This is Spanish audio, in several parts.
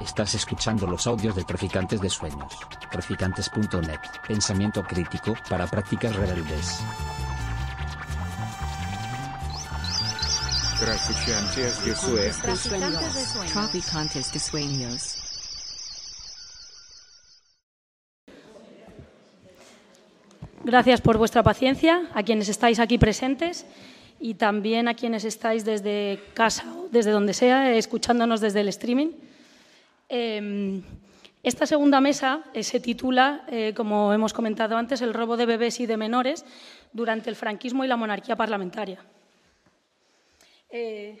Estás escuchando los audios de Traficantes de Sueños. Traficantes.net. Pensamiento crítico para prácticas rebeldes. Traficantes de Sueños. Traficantes de sueños. Traficantes de sueños. Gracias por vuestra paciencia, a quienes estáis aquí presentes y también a quienes estáis desde casa o desde donde sea, escuchándonos desde el streaming. Eh, esta segunda mesa eh, se titula, eh, como hemos comentado antes, El robo de bebés y de menores durante el franquismo y la monarquía parlamentaria. Eh,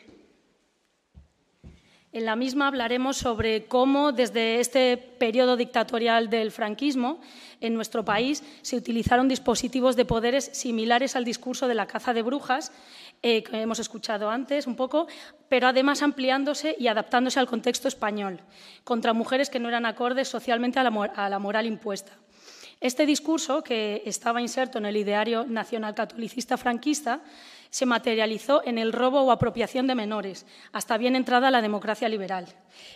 en la misma hablaremos sobre cómo desde este periodo dictatorial del franquismo en nuestro país se utilizaron dispositivos de poderes similares al discurso de la caza de brujas eh, que hemos escuchado antes un poco, pero además ampliándose y adaptándose al contexto español, contra mujeres que no eran acordes socialmente a la, moral impuesta. Este discurso, que estaba inserto en el ideario nacional catolicista franquista, se materializó en el robo o apropiación de menores, hasta bien entrada la democracia liberal.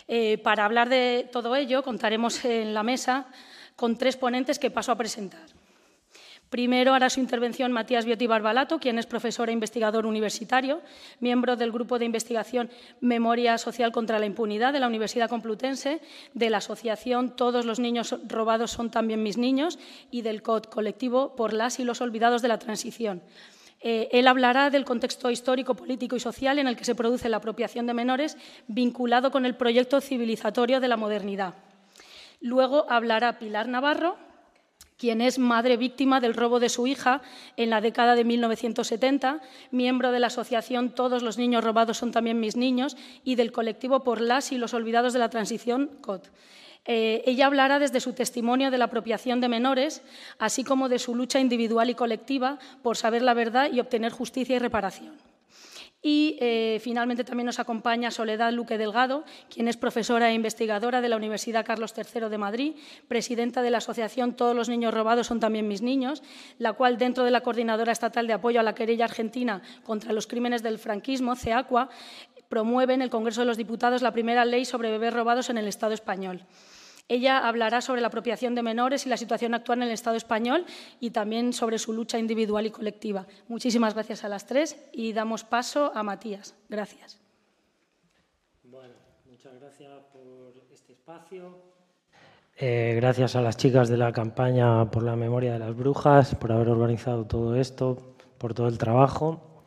Eh, para hablar de todo ello, contaremos en la mesa con tres ponentes que paso a presentar. Primero hará su intervención Matías Bioti Barbalato, quien es profesor e investigador universitario, miembro del Grupo de Investigación Memoria Social contra la Impunidad de la Universidad Complutense, de la Asociación Todos los niños robados son también mis niños y del COD, Colectivo por las y los olvidados de la Transición. Eh, él hablará del contexto histórico, político y social en el que se produce la apropiación de menores vinculado con el proyecto civilizatorio de la modernidad. Luego hablará Pilar Navarro, quien es madre víctima del robo de su hija en la década de 1970, miembro de la asociación Todos los niños robados son también mis niños y del colectivo por las y los olvidados de la transición COT. Eh, ella hablará desde su testimonio de la apropiación de menores, así como de su lucha individual y colectiva por saber la verdad y obtener justicia y reparación. Y eh, finalmente también nos acompaña Soledad Luque Delgado, quien es profesora e investigadora de la Universidad Carlos III de Madrid, presidenta de la Asociación Todos los niños robados son también mis niños, la cual dentro de la Coordinadora Estatal de Apoyo a la Querella Argentina contra los Crímenes del Franquismo, CEACUA, promueve en el Congreso de los Diputados la primera ley sobre bebés robados en el Estado español. Ella hablará sobre la apropiación de menores y la situación actual en el Estado español y también sobre su lucha individual y colectiva. Muchísimas gracias a las tres y damos paso a Matías. Gracias. Bueno, muchas gracias por este espacio. Eh, gracias a las chicas de la campaña por la memoria de las brujas, por haber organizado todo esto, por todo el trabajo.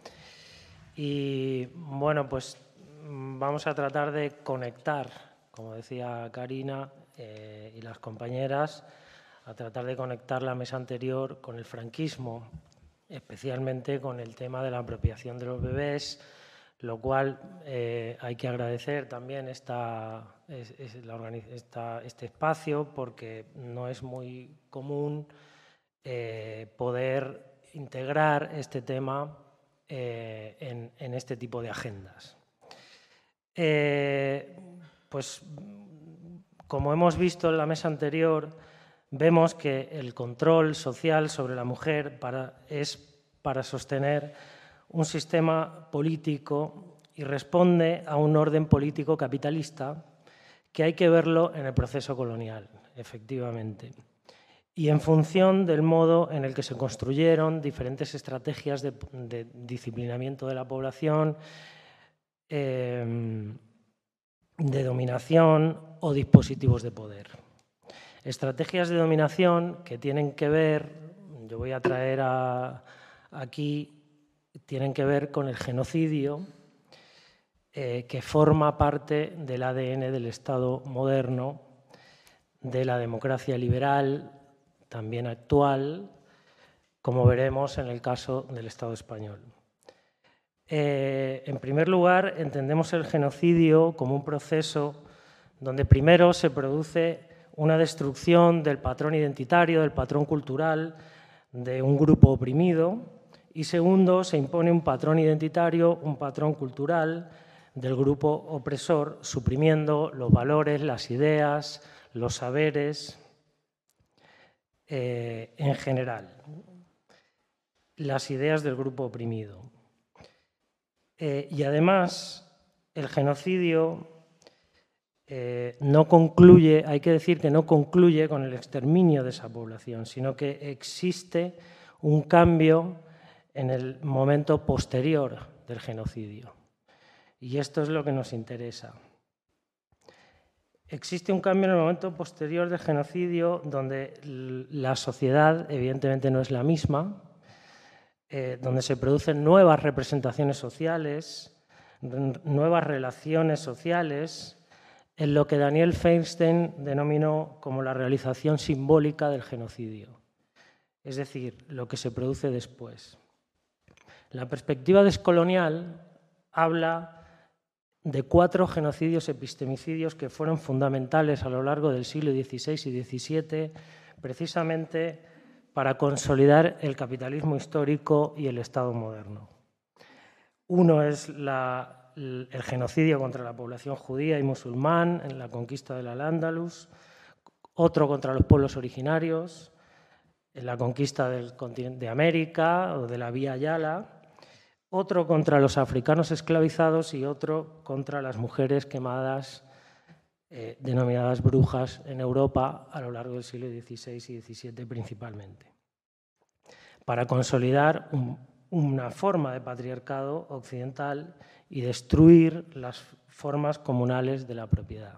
Y bueno, pues vamos a tratar de conectar, como decía Karina, eh, y las compañeras a tratar de conectar la mesa anterior con el franquismo, especialmente con el tema de la apropiación de los bebés, lo cual eh, hay que agradecer también esta, este espacio porque no es muy común eh, poder integrar este tema en, en, este tipo de agendas. Pues como hemos visto en la mesa anterior, vemos que el control social sobre la mujer es para sostener un sistema político y responde a un orden político capitalista que hay que verlo en el proceso colonial, efectivamente, y en función del modo en el que se construyeron diferentes estrategias de, de disciplinamiento de la población, eh, de dominación o dispositivos de poder. Estrategias de dominación que tienen que ver, yo voy a traer a, aquí, tienen que ver con el genocidio eh, que forma parte del ADN del Estado moderno, de la democracia liberal, también actual, como veremos en el caso del Estado español. Eh, en primer lugar, entendemos el genocidio como un proceso donde primero se produce una destrucción del patrón identitario, del patrón cultural de un grupo oprimido y segundo, se impone un patrón identitario, un patrón cultural del grupo opresor, suprimiendo los valores, las ideas, los saberes eh, en general, las ideas del grupo oprimido. Eh, y además, el genocidio eh, no concluye, hay que decir que no concluye con el exterminio de esa población, sino que existe un cambio en el momento posterior del genocidio. Y esto es lo que nos interesa. Existe un cambio en el momento posterior del genocidio donde la sociedad evidentemente no es la misma, eh, donde se producen nuevas representaciones sociales, nuevas relaciones sociales, en lo que Daniel Feinstein denominó como la realización simbólica del genocidio, es decir, lo que se produce después. La perspectiva descolonial habla de cuatro genocidios epistemicidios que fueron fundamentales a lo largo del siglo XVI y XVII, precisamente para consolidar el capitalismo histórico y el Estado moderno. Uno es el genocidio contra la población judía y musulmán en la conquista del Al-Ándalus, otro contra los pueblos originarios en la conquista del de América o de la Vía Yala, otro contra los africanos esclavizados y otro contra las mujeres quemadas, eh, denominadas brujas, en Europa a lo largo del siglo XVI y XVII principalmente, para consolidar una forma de patriarcado occidental y destruir las formas comunales de la propiedad.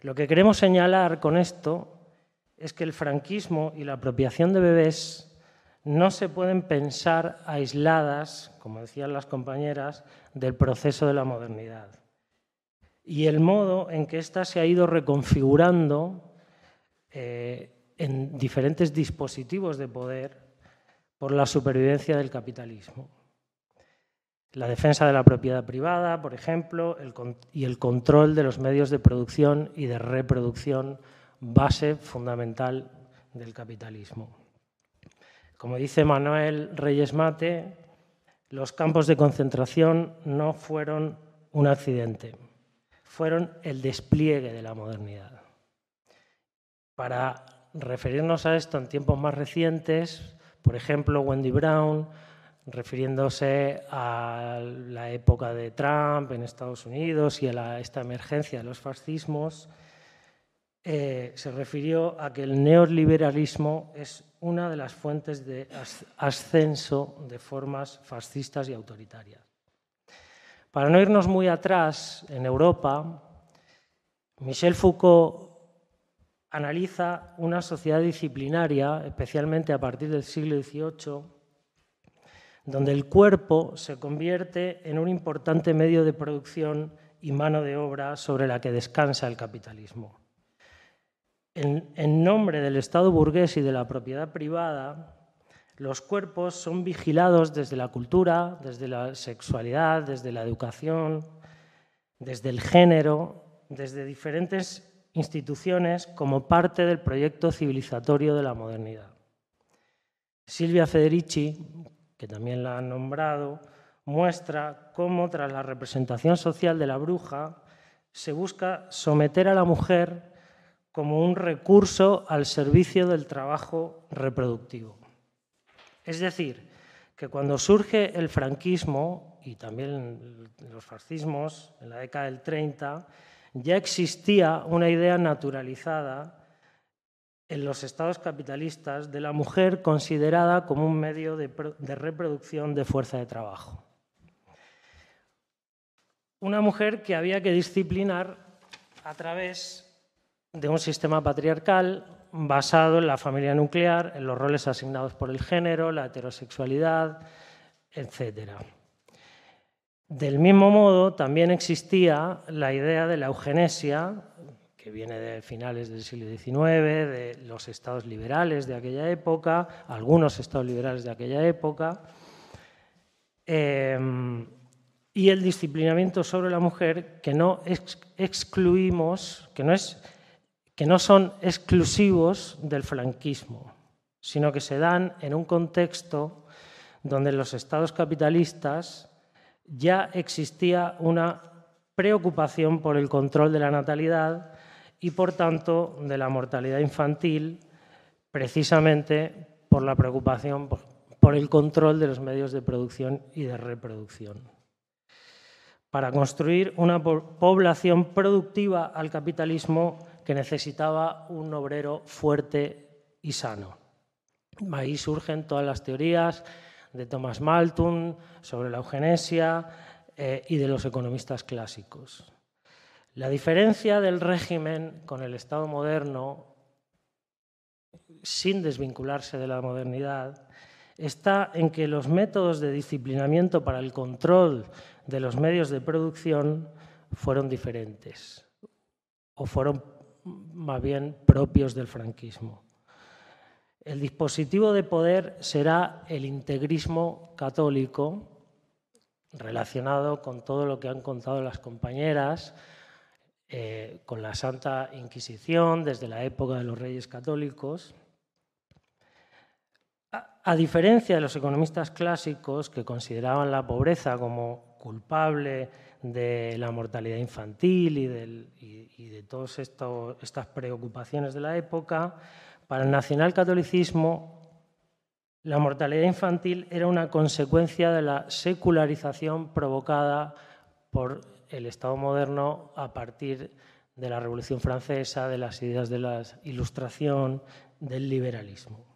Lo que queremos señalar con esto es que el franquismo y la apropiación de bebés no se pueden pensar aisladas, como decían las compañeras, del proceso de la modernidad. Y el modo en que ésta se ha ido reconfigurando eh, en diferentes dispositivos de poder por la supervivencia del capitalismo la defensa de la propiedad privada, por ejemplo, y el control de los medios de producción y de reproducción, base fundamental del capitalismo. Como dice Manuel Reyes Mate, los campos de concentración no fueron un accidente, fueron el despliegue de la modernidad. Para referirnos a esto en tiempos más recientes, por ejemplo, Wendy Brown refiriéndose a la época de Trump en Estados Unidos y a esta emergencia de los fascismos, eh, se refirió a que el neoliberalismo es una de las fuentes de ascenso de formas fascistas y autoritarias. Para no irnos muy atrás, en Europa, Michel Foucault analiza una sociedad disciplinaria, especialmente a partir del siglo XVIII, donde el cuerpo se convierte en un importante medio de producción y mano de obra sobre la que descansa el capitalismo. En, nombre del Estado burgués y de la propiedad privada, los cuerpos son vigilados desde la cultura, desde la sexualidad, desde la educación, desde el género, desde diferentes instituciones como parte del proyecto civilizatorio de la modernidad. Silvia Federici, que también la han nombrado, muestra cómo tras la representación social de la bruja se busca someter a la mujer como un recurso al servicio del trabajo reproductivo. Es decir, que cuando surge el franquismo y también los fascismos en la década del 30, ya existía una idea naturalizada en los estados capitalistas de la mujer considerada como un medio de, reproducción de fuerza de trabajo. Una mujer que había que disciplinar a través de un sistema patriarcal basado en la familia nuclear, en los roles asignados por el género, la heterosexualidad, etc. Del mismo modo, también existía la idea de la eugenesia, que viene de finales del siglo XIX, de los estados liberales de aquella época, algunos estados liberales de aquella época, em, y el disciplinamiento sobre la mujer que no excluimos, que no, es, que no son exclusivos del franquismo, sino que se dan en un contexto donde en los estados capitalistas ya existía una preocupación por el control de la natalidad y por tanto de la mortalidad infantil precisamente por la preocupación por, el control de los medios de producción y de reproducción. para construir una población productiva al capitalismo que necesitaba un obrero fuerte y sano. Ahí surgen todas las teorías de Thomas Malthus sobre la eugenesia eh, y de los economistas clásicos. La diferencia del régimen con el Estado moderno, sin desvincularse de la modernidad, está en que los métodos de disciplinamiento para el control de los medios de producción fueron diferentes o fueron más bien propios del franquismo. El dispositivo de poder será el integrismo católico relacionado con todo lo que han contado las compañeras, eh, con la Santa Inquisición desde la época de los reyes católicos. A, diferencia de los economistas clásicos que consideraban la pobreza como culpable de la mortalidad infantil y, de todas estas preocupaciones de la época, para el nacionalcatolicismo la mortalidad infantil era una consecuencia de la secularización provocada por el Estado moderno a partir de la Revolución Francesa, de las ideas de la Ilustración, del liberalismo.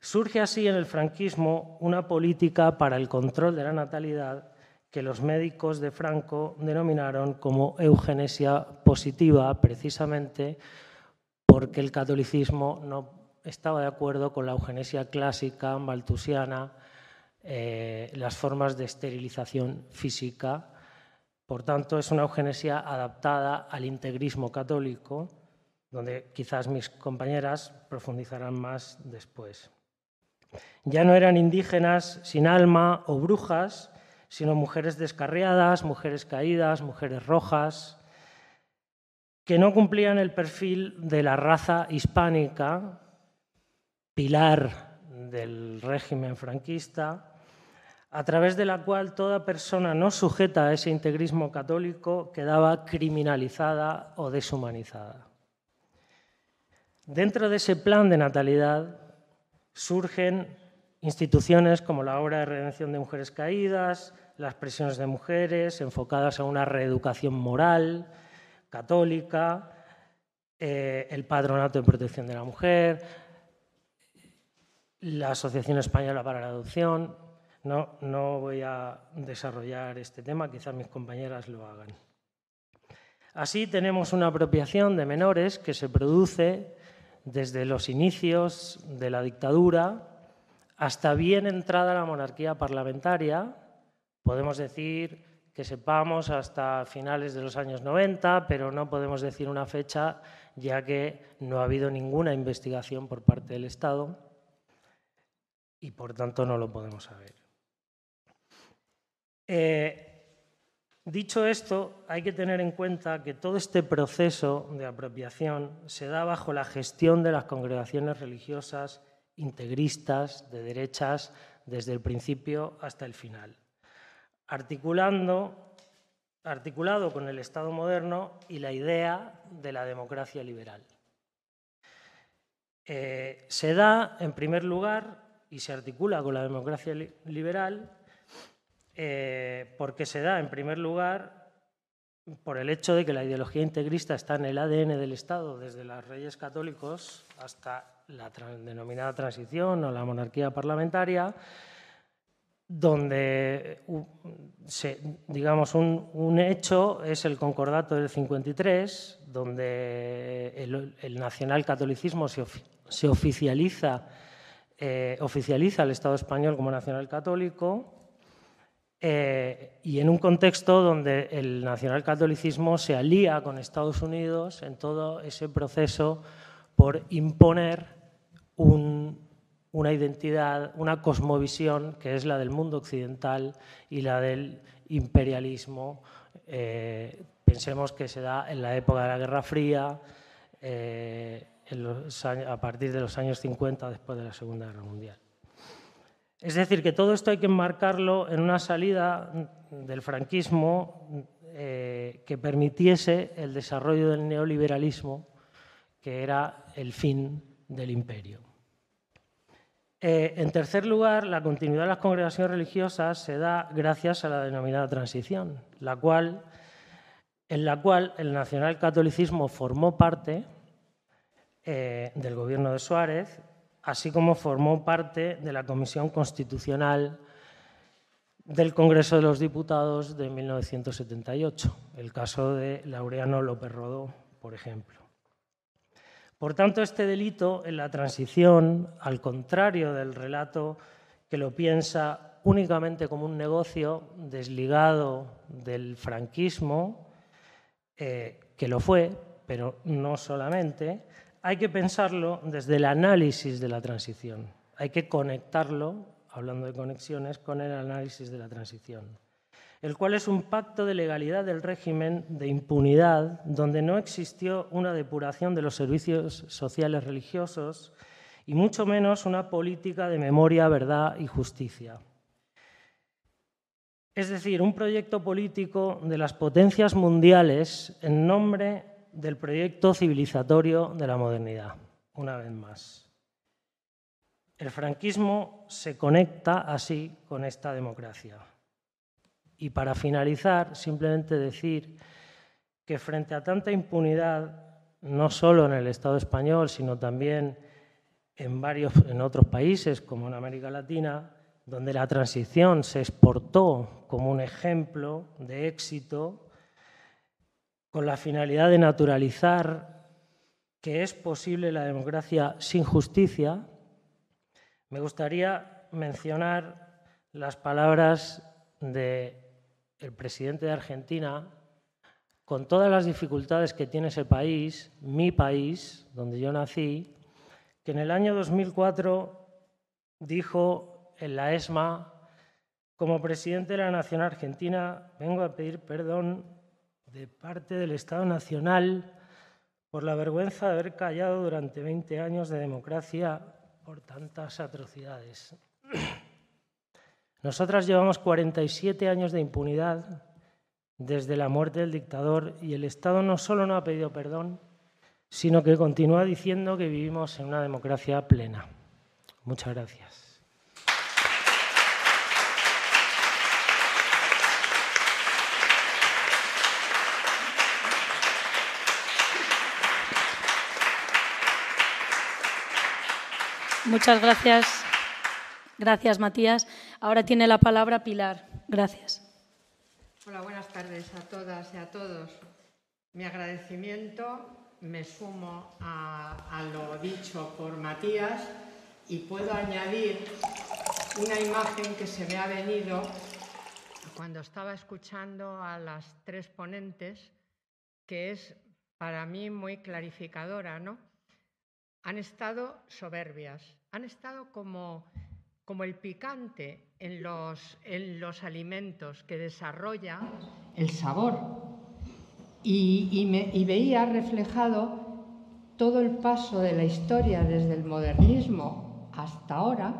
Surge así en el franquismo una política para el control de la natalidad que los médicos de Franco denominaron como eugenesia positiva, precisamente porque el catolicismo no estaba de acuerdo con la eugenesia clásica maltusiana, eh, las formas de esterilización física. Por tanto, es una eugenesia adaptada al integrismo católico, donde quizás mis compañeras profundizarán más después. Ya no eran indígenas sin alma o brujas, sino mujeres descarriadas, mujeres caídas, mujeres rojas, que no cumplían el perfil de la raza hispánica, pilar del régimen franquista, a través de la cual toda persona no sujeta a ese integrismo católico quedaba criminalizada o deshumanizada. Dentro de ese plan de natalidad surgen instituciones como la obra de redención de mujeres caídas, las presiones de mujeres enfocadas a una reeducación moral católica, eh, el patronato de protección de la mujer, la Asociación Española para la Adopción. No, no voy a desarrollar este tema, quizás mis compañeras lo hagan. Así tenemos una apropiación de menores que se produce desde los inicios de la dictadura hasta bien entrada la monarquía parlamentaria. Podemos decir que sepamos hasta finales de los años 90, pero no podemos decir una fecha ya que no ha habido ninguna investigación por parte del Estado y por tanto no lo podemos saber. Eh, dicho esto, hay que tener en cuenta que todo este proceso de apropiación se da bajo la gestión de las congregaciones religiosas integristas de derechas desde el principio hasta el final, articulando, articulado con el Estado moderno y la idea de la democracia liberal. Eh, se da, en primer lugar, y se articula con la democracia liberal eh, porque se da, en primer lugar, por el hecho de que la ideología integrista está en el ADN del Estado, desde los reyes católicos hasta la denominada transición o la monarquía parlamentaria, donde digamos un, hecho es el concordato del 53, donde el, el nacionalcatolicismo se, se oficializa eh, oficializa el Estado español como nacional católico eh, y en un contexto donde el nacionalcatolicismo se alía con Estados Unidos en todo ese proceso por imponer una identidad, una cosmovisión que es la del mundo occidental y la del imperialismo. Eh, pensemos que se da en la época de la Guerra Fría a partir de los años 50 después de la Segunda Guerra Mundial. Es decir, que todo esto hay que enmarcarlo en una salida del franquismo eh, que permitiese el desarrollo del neoliberalismo, que era el fin del imperio. Eh, en tercer lugar, la continuidad de las congregaciones religiosas se da gracias a la denominada transición, la cual, en la cual el nacionalcatolicismo formó parte eh, del gobierno de Suárez, así como formó parte de la Comisión Constitucional del Congreso de los Diputados de 1978, el caso de Laureano López Rodó, por ejemplo. Por tanto, este delito en la transición, al contrario del relato que lo piensa únicamente como un negocio desligado del franquismo, eh, que lo fue, pero no solamente, hay que pensarlo desde el análisis de la transición. Hay que conectarlo, hablando de conexiones, con el análisis de la transición, el cual es un pacto de legalidad del régimen de impunidad, donde no existió una depuración de los servicios sociales religiosos y mucho menos una política de memoria, verdad y justicia. Es decir, un proyecto político de las potencias mundiales en nombre del proyecto civilizatorio de la modernidad, una vez más. El franquismo se conecta así con esta democracia. Y para finalizar, simplemente decir que frente a tanta impunidad, no solo en el Estado español, sino también en varios en otros países como en América Latina, donde la transición se exportó como un ejemplo de éxito, con la finalidad de naturalizar que es posible la democracia sin justicia, me gustaría mencionar las palabras del presidente de Argentina, con todas las dificultades que tiene ese país, mi país, donde yo nací, que en el año 2004 dijo en la ESMA, como presidente de la Nación Argentina, vengo a pedir perdón de parte del Estado Nacional por la vergüenza de haber callado durante 20 años de democracia por tantas atrocidades. Nosotras llevamos 47 años de impunidad desde la muerte del dictador y el Estado no solo no ha pedido perdón, sino que continúa diciendo que vivimos en una democracia plena. Muchas gracias. Muchas gracias. Gracias, Matías. Ahora tiene la palabra Pilar. Gracias. Hola, buenas tardes a todas y a todos. Mi agradecimiento me sumo a, lo dicho por Matías y puedo añadir una imagen que se me ha venido cuando estaba escuchando a las tres ponentes, que es para mí muy clarificadora, ¿no? han estado soberbias, han estado como, como el picante en los, en los, alimentos que desarrolla el sabor. Y, me, y veía reflejado todo el paso de la historia desde el modernismo hasta ahora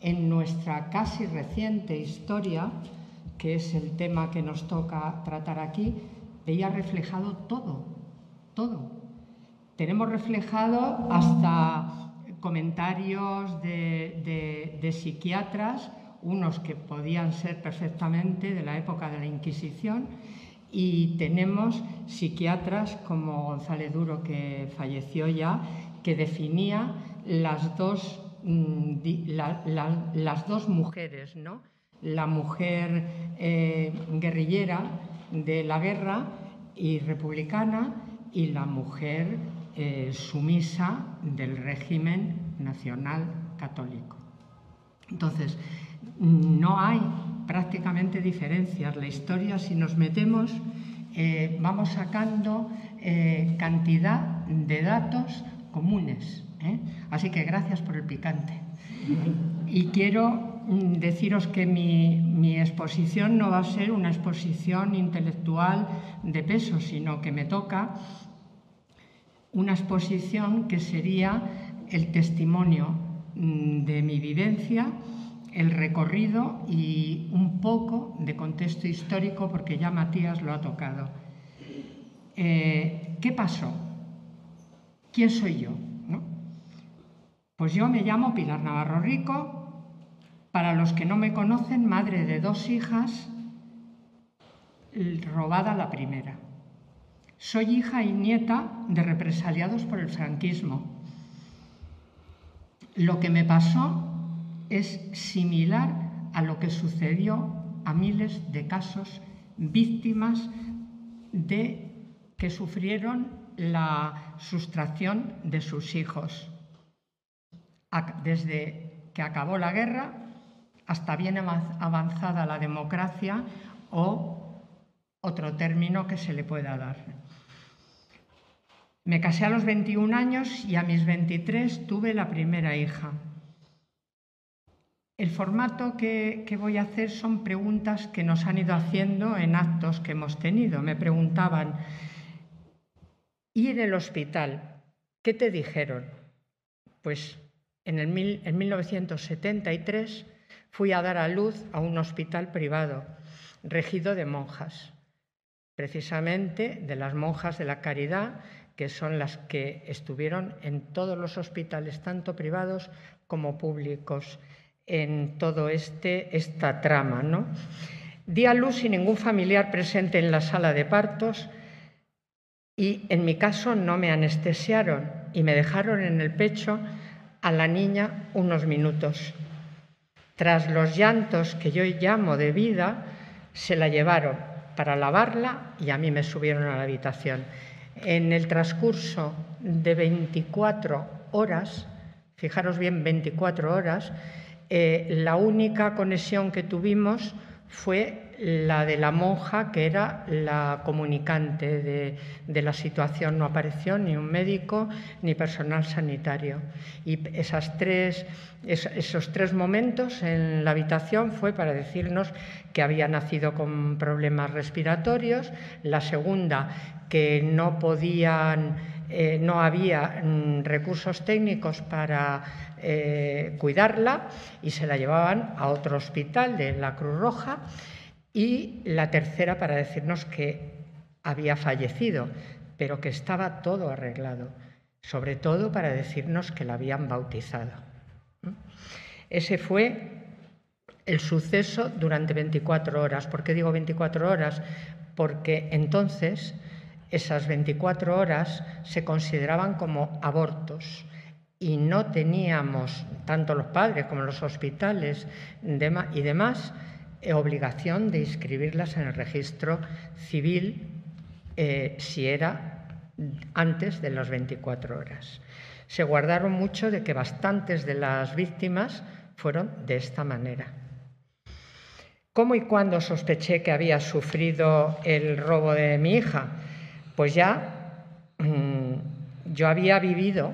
en nuestra casi reciente historia, que es el tema que nos toca tratar aquí, veía reflejado todo, todo. Tenemos reflejado hasta comentarios de, psiquiatras, unos que podían ser perfectamente de la época de la Inquisición, y tenemos psiquiatras como González Duro, que falleció ya, que definía las dos, mm, las dos mujeres, ¿no? la mujer eh, guerrillera de la guerra y republicana y la mujer eh, sumisa del régimen nacional católico. Entonces, no hay prácticamente diferencias. La historia, si nos metemos, eh, vamos sacando eh, cantidad de datos comunes. Así que gracias por el picante. Y quiero mm, deciros que mi, mi, exposición no va a ser una exposición intelectual de peso, sino que me toca una exposición que sería el testimonio mm, de mi vivencia, el recorrido y un poco de contexto histórico, porque ya Matías lo ha tocado. Eh, ¿Qué pasó? ¿Quién soy yo? Pues yo me llamo Pilar Navarro Rico, para los que no me conocen, madre de dos hijas, robada la primera. Soy hija y nieta de represaliados por el franquismo. Lo que me pasó es similar a lo que sucedió a miles de casos víctimas de que sufrieron la sustracción de sus hijos. Desde que acabó la guerra hasta bien avanzada la democracia o otro término que se le pueda dar. Me casé a los 21 años y a mis 23 tuve la primera hija. El formato que, voy a hacer son preguntas que nos han ido haciendo en actos que hemos tenido. Me preguntaban, ¿y en el hospital? ¿Qué te dijeron? Pues en, el en 1973 fui a dar a luz a un hospital privado, regido de monjas, precisamente de las monjas de la caridad, que son las que estuvieron en todos los hospitales, tanto privados como públicos en todo este esta trama, ¿no? Di a luz sin ningún familiar presente en la sala de partos y en mi caso no me anestesiaron y me dejaron en el pecho a la niña unos minutos. Tras los llantos que yo llamo de vida, se la llevaron para lavarla y a mí me subieron a la habitación. En el transcurso de 24 horas, fijaros bien, 24 horas, eh, la única conexión que tuvimos fue la de la monja, que era la comunicante de, la situación. No apareció ni un médico ni personal sanitario. Y esas tres, esos tres momentos en la habitación fue para decirnos que había nacido con problemas respiratorios, la segunda, que no podían, eh, no había mm, recursos técnicos para eh, cuidarla y se la llevaban a otro hospital de la Cruz Roja y la tercera para decirnos que había fallecido, pero que estaba todo arreglado, sobre todo para decirnos que la habían bautizado. Ese fue el suceso durante 24 horas. ¿Por qué digo 24 horas? Porque entonces esas 24 horas se consideraban como abortos y no teníamos, tanto los padres como los hospitales y demás, obligación de inscribirlas en el registro civil eh, si era antes de las 24 horas. Se guardaron mucho de que bastantes de las víctimas fueron de esta manera. ¿Cómo y cuándo sospeché que había sufrido el robo de mi hija? Pues ya mm, yo había vivido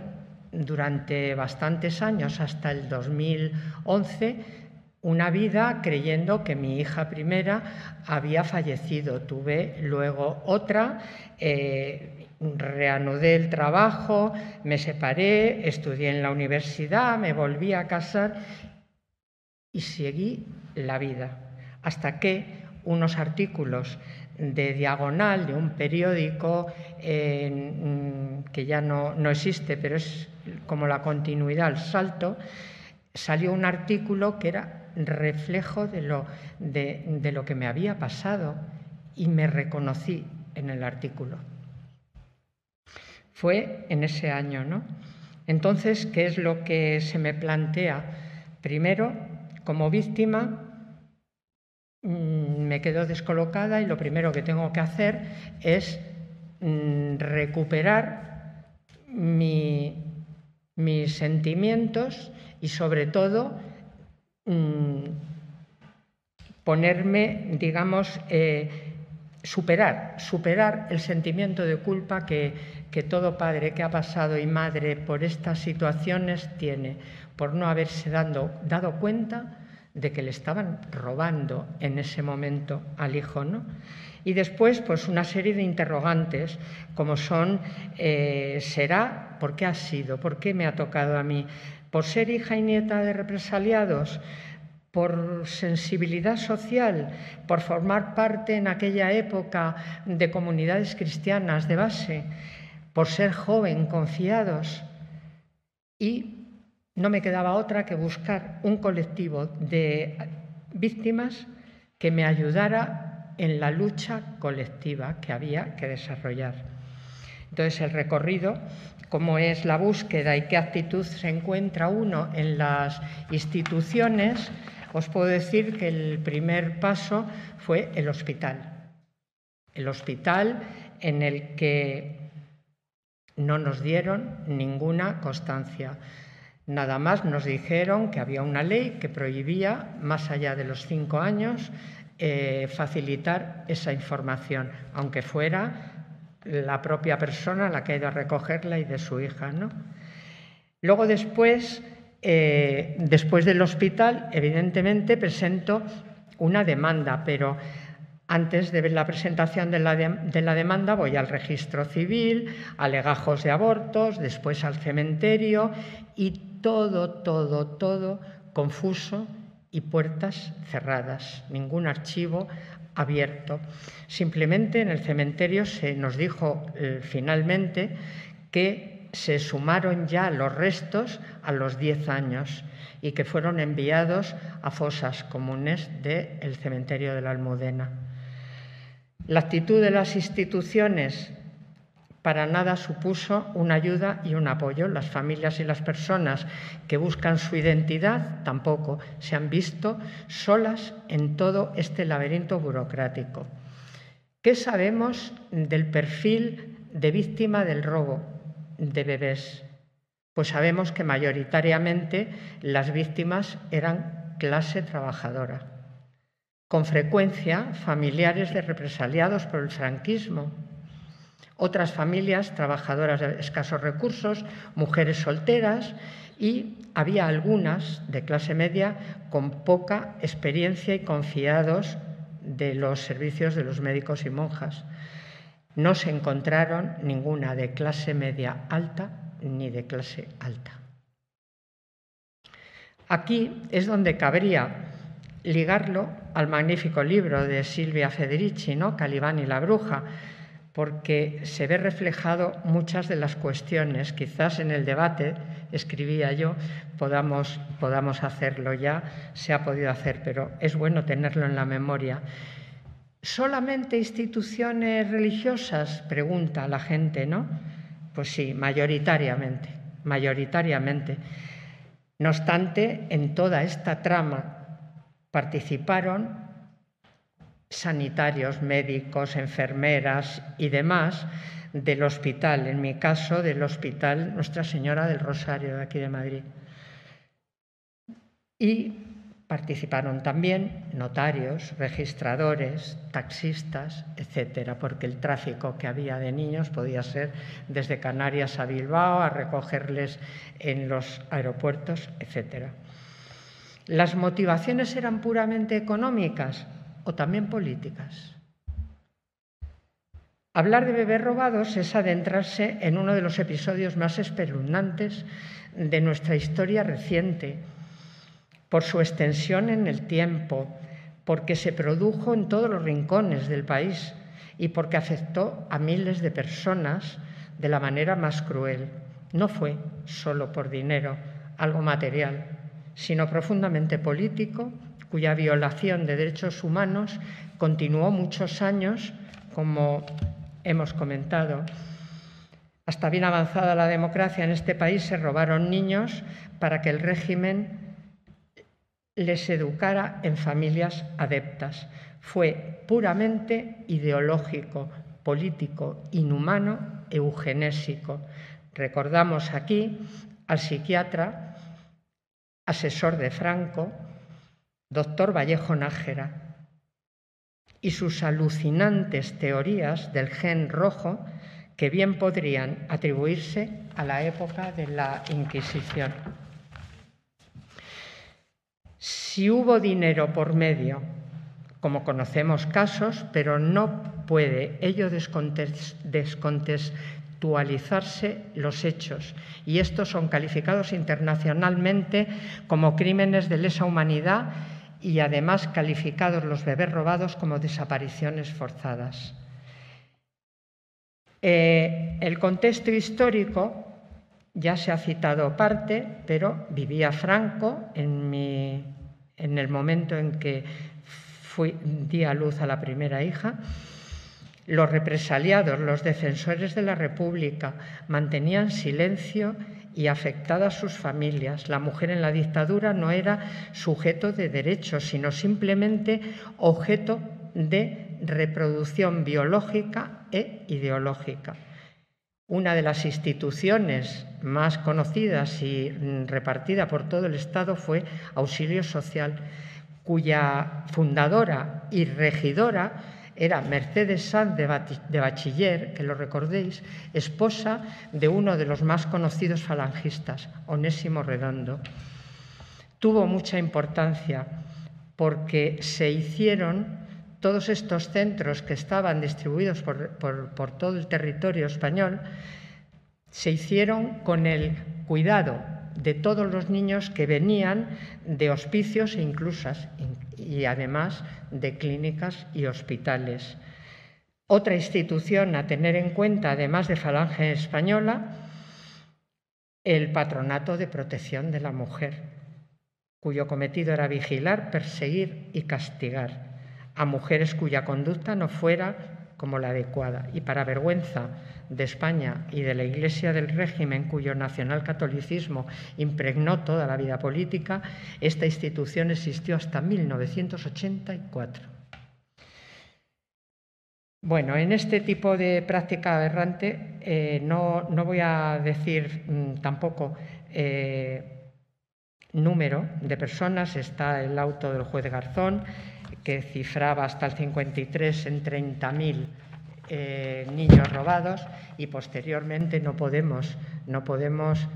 durante bastantes años, hasta el 2011, una vida creyendo que mi hija primera había fallecido. Tuve luego otra, eh, reanudé el trabajo, me separé, estudié en la universidad, me volví a casar y seguí la vida. Hasta que unos artículos de diagonal de un periódico que ya no, no existe, pero es como la continuidad, el salto, salió un artículo que era reflejo de lo, de, lo que me había pasado y me reconocí en el artículo. Fue en ese año, ¿no? Entonces, ¿qué es lo que se me plantea? Primero, como víctima, mm, me quedo descolocada y lo primero que tengo que hacer es mm, recuperar mi, mis sentimientos y sobre todo mm, ponerme, digamos, eh, superar, superar el sentimiento de culpa que, todo padre que ha pasado y madre por estas situaciones tiene, por no haberse dado, dado cuenta de que le estaban robando en ese momento al hijo, ¿no? Y después, pues una serie de interrogantes, como son, eh, ¿será? ¿Por qué ha sido? ¿Por qué me ha tocado a mí? ¿Por ser hija y nieta de represaliados? por sensibilidad social, por formar parte en aquella época de comunidades cristianas de base, por ser joven, confiados y no me quedaba otra que buscar un colectivo de víctimas que me ayudara en la lucha colectiva que había que desarrollar. Entonces, el recorrido, cómo es la búsqueda y qué actitud se encuentra uno en las instituciones, os puedo decir que el primer paso fue el hospital. El hospital en el que no nos dieron ninguna constancia. Nada más nos dijeron que había una ley que prohibía, más allá de los cinco años, eh, facilitar esa información, aunque fuera la propia persona la que ha ido a recogerla y de su hija. ¿no? Luego después, eh, después del hospital, evidentemente presento una demanda, pero antes de ver la presentación de la, de la, demanda voy al registro civil, a legajos de abortos, después al cementerio y todo, todo, todo confuso y puertas cerradas, ningún archivo abierto. Simplemente en el cementerio se nos dijo eh, finalmente que se sumaron ya los restos a los 10 años y que fueron enviados a fosas comunes del cementerio de la Almudena. La actitud de las instituciones para nada supuso una ayuda y un apoyo. Las familias y las personas que buscan su identidad tampoco se han visto solas en todo este laberinto burocrático. ¿Qué sabemos del perfil de víctima del robo de bebés? Pues sabemos que mayoritariamente las víctimas eran clase trabajadora, con frecuencia familiares de represaliados por el franquismo otras familias trabajadoras de escasos recursos, mujeres solteras y había algunas de clase media con poca experiencia y confiados de los servicios de los médicos y monjas. No se encontraron ninguna de clase media alta ni de clase alta. Aquí es donde cabría ligarlo al magnífico libro de Silvia Federici, ¿no? Calibán y la bruja, porque se ve reflejado muchas de las cuestiones. Quizás en el debate, escribía yo, podamos, podamos hacerlo ya, se ha podido hacer, pero es bueno tenerlo en la memoria. ¿Solamente instituciones religiosas? Pregunta la gente, ¿no? Pues sí, mayoritariamente, mayoritariamente. No obstante, en toda esta trama participaron sanitarios, médicos, enfermeras y demás del hospital, en mi caso del Hospital Nuestra Señora del Rosario de aquí de Madrid. Y participaron también notarios, registradores, taxistas, etcétera, porque el tráfico que había de niños podía ser desde Canarias a Bilbao, a recogerles en los aeropuertos, etcétera. Las motivaciones eran puramente económicas, o también políticas. Hablar de bebés robados es adentrarse en uno de los episodios más espeluznantes de nuestra historia reciente, por su extensión en el tiempo, porque se produjo en todos los rincones del país y porque afectó a miles de personas de la manera más cruel. No fue solo por dinero, algo material, sino profundamente político cuya violación de derechos humanos continuó muchos años, como hemos comentado. Hasta bien avanzada la democracia en este país se robaron niños para que el régimen les educara en familias adeptas. Fue puramente ideológico, político, inhumano, eugenésico. Recordamos aquí al psiquiatra, asesor de Franco, doctor Vallejo Nájera, y sus alucinantes teorías del gen rojo que bien podrían atribuirse a la época de la Inquisición. Si hubo dinero por medio, como conocemos casos, pero no puede ello descontextualizarse los hechos, y estos son calificados internacionalmente como crímenes de lesa humanidad y además calificados los bebés robados como desapariciones forzadas. Eh, el contexto histórico Ya se ha citado parte, pero vivía Franco en, el momento en que fui, di a luz a la primera hija. Los represaliados, los defensores de la República, mantenían silencio y afectadas sus familias. La mujer en la dictadura no era sujeto de derechos, sino simplemente objeto de reproducción biológica e ideológica. Una de las instituciones más conocidas y repartida por todo el Estado fue Auxilio Social, cuya fundadora y regidora era Mercedes Sanz de Bachiller, que lo recordéis, esposa de uno de los más conocidos falangistas, Onésimo Redondo. Tuvo mucha importancia porque se hicieron todos estos centros que estaban distribuidos por, todo el territorio español, se hicieron con el cuidado de todos los niños que venían de hospicios e inclusas y además de clínicas y hospitales. Otra institución a tener en cuenta, además de Falange Española, el Patronato de Protección de la Mujer, cuyo cometido era vigilar, perseguir y castigar a mujeres cuya conducta no fuera como la adecuada. Y para vergüenza de España y de la Iglesia del régimen cuyo nacionalcatolicismo impregnó toda la vida política, esta institución existió hasta 1984. Bueno, en este tipo de práctica aberrante eh, no, voy a decir mm, tampoco eh, número de personas, está el auto del juez Garzón, que cifraba hasta el 53 en 30.000 eh, niños robados y posteriormente no podemos, no podemos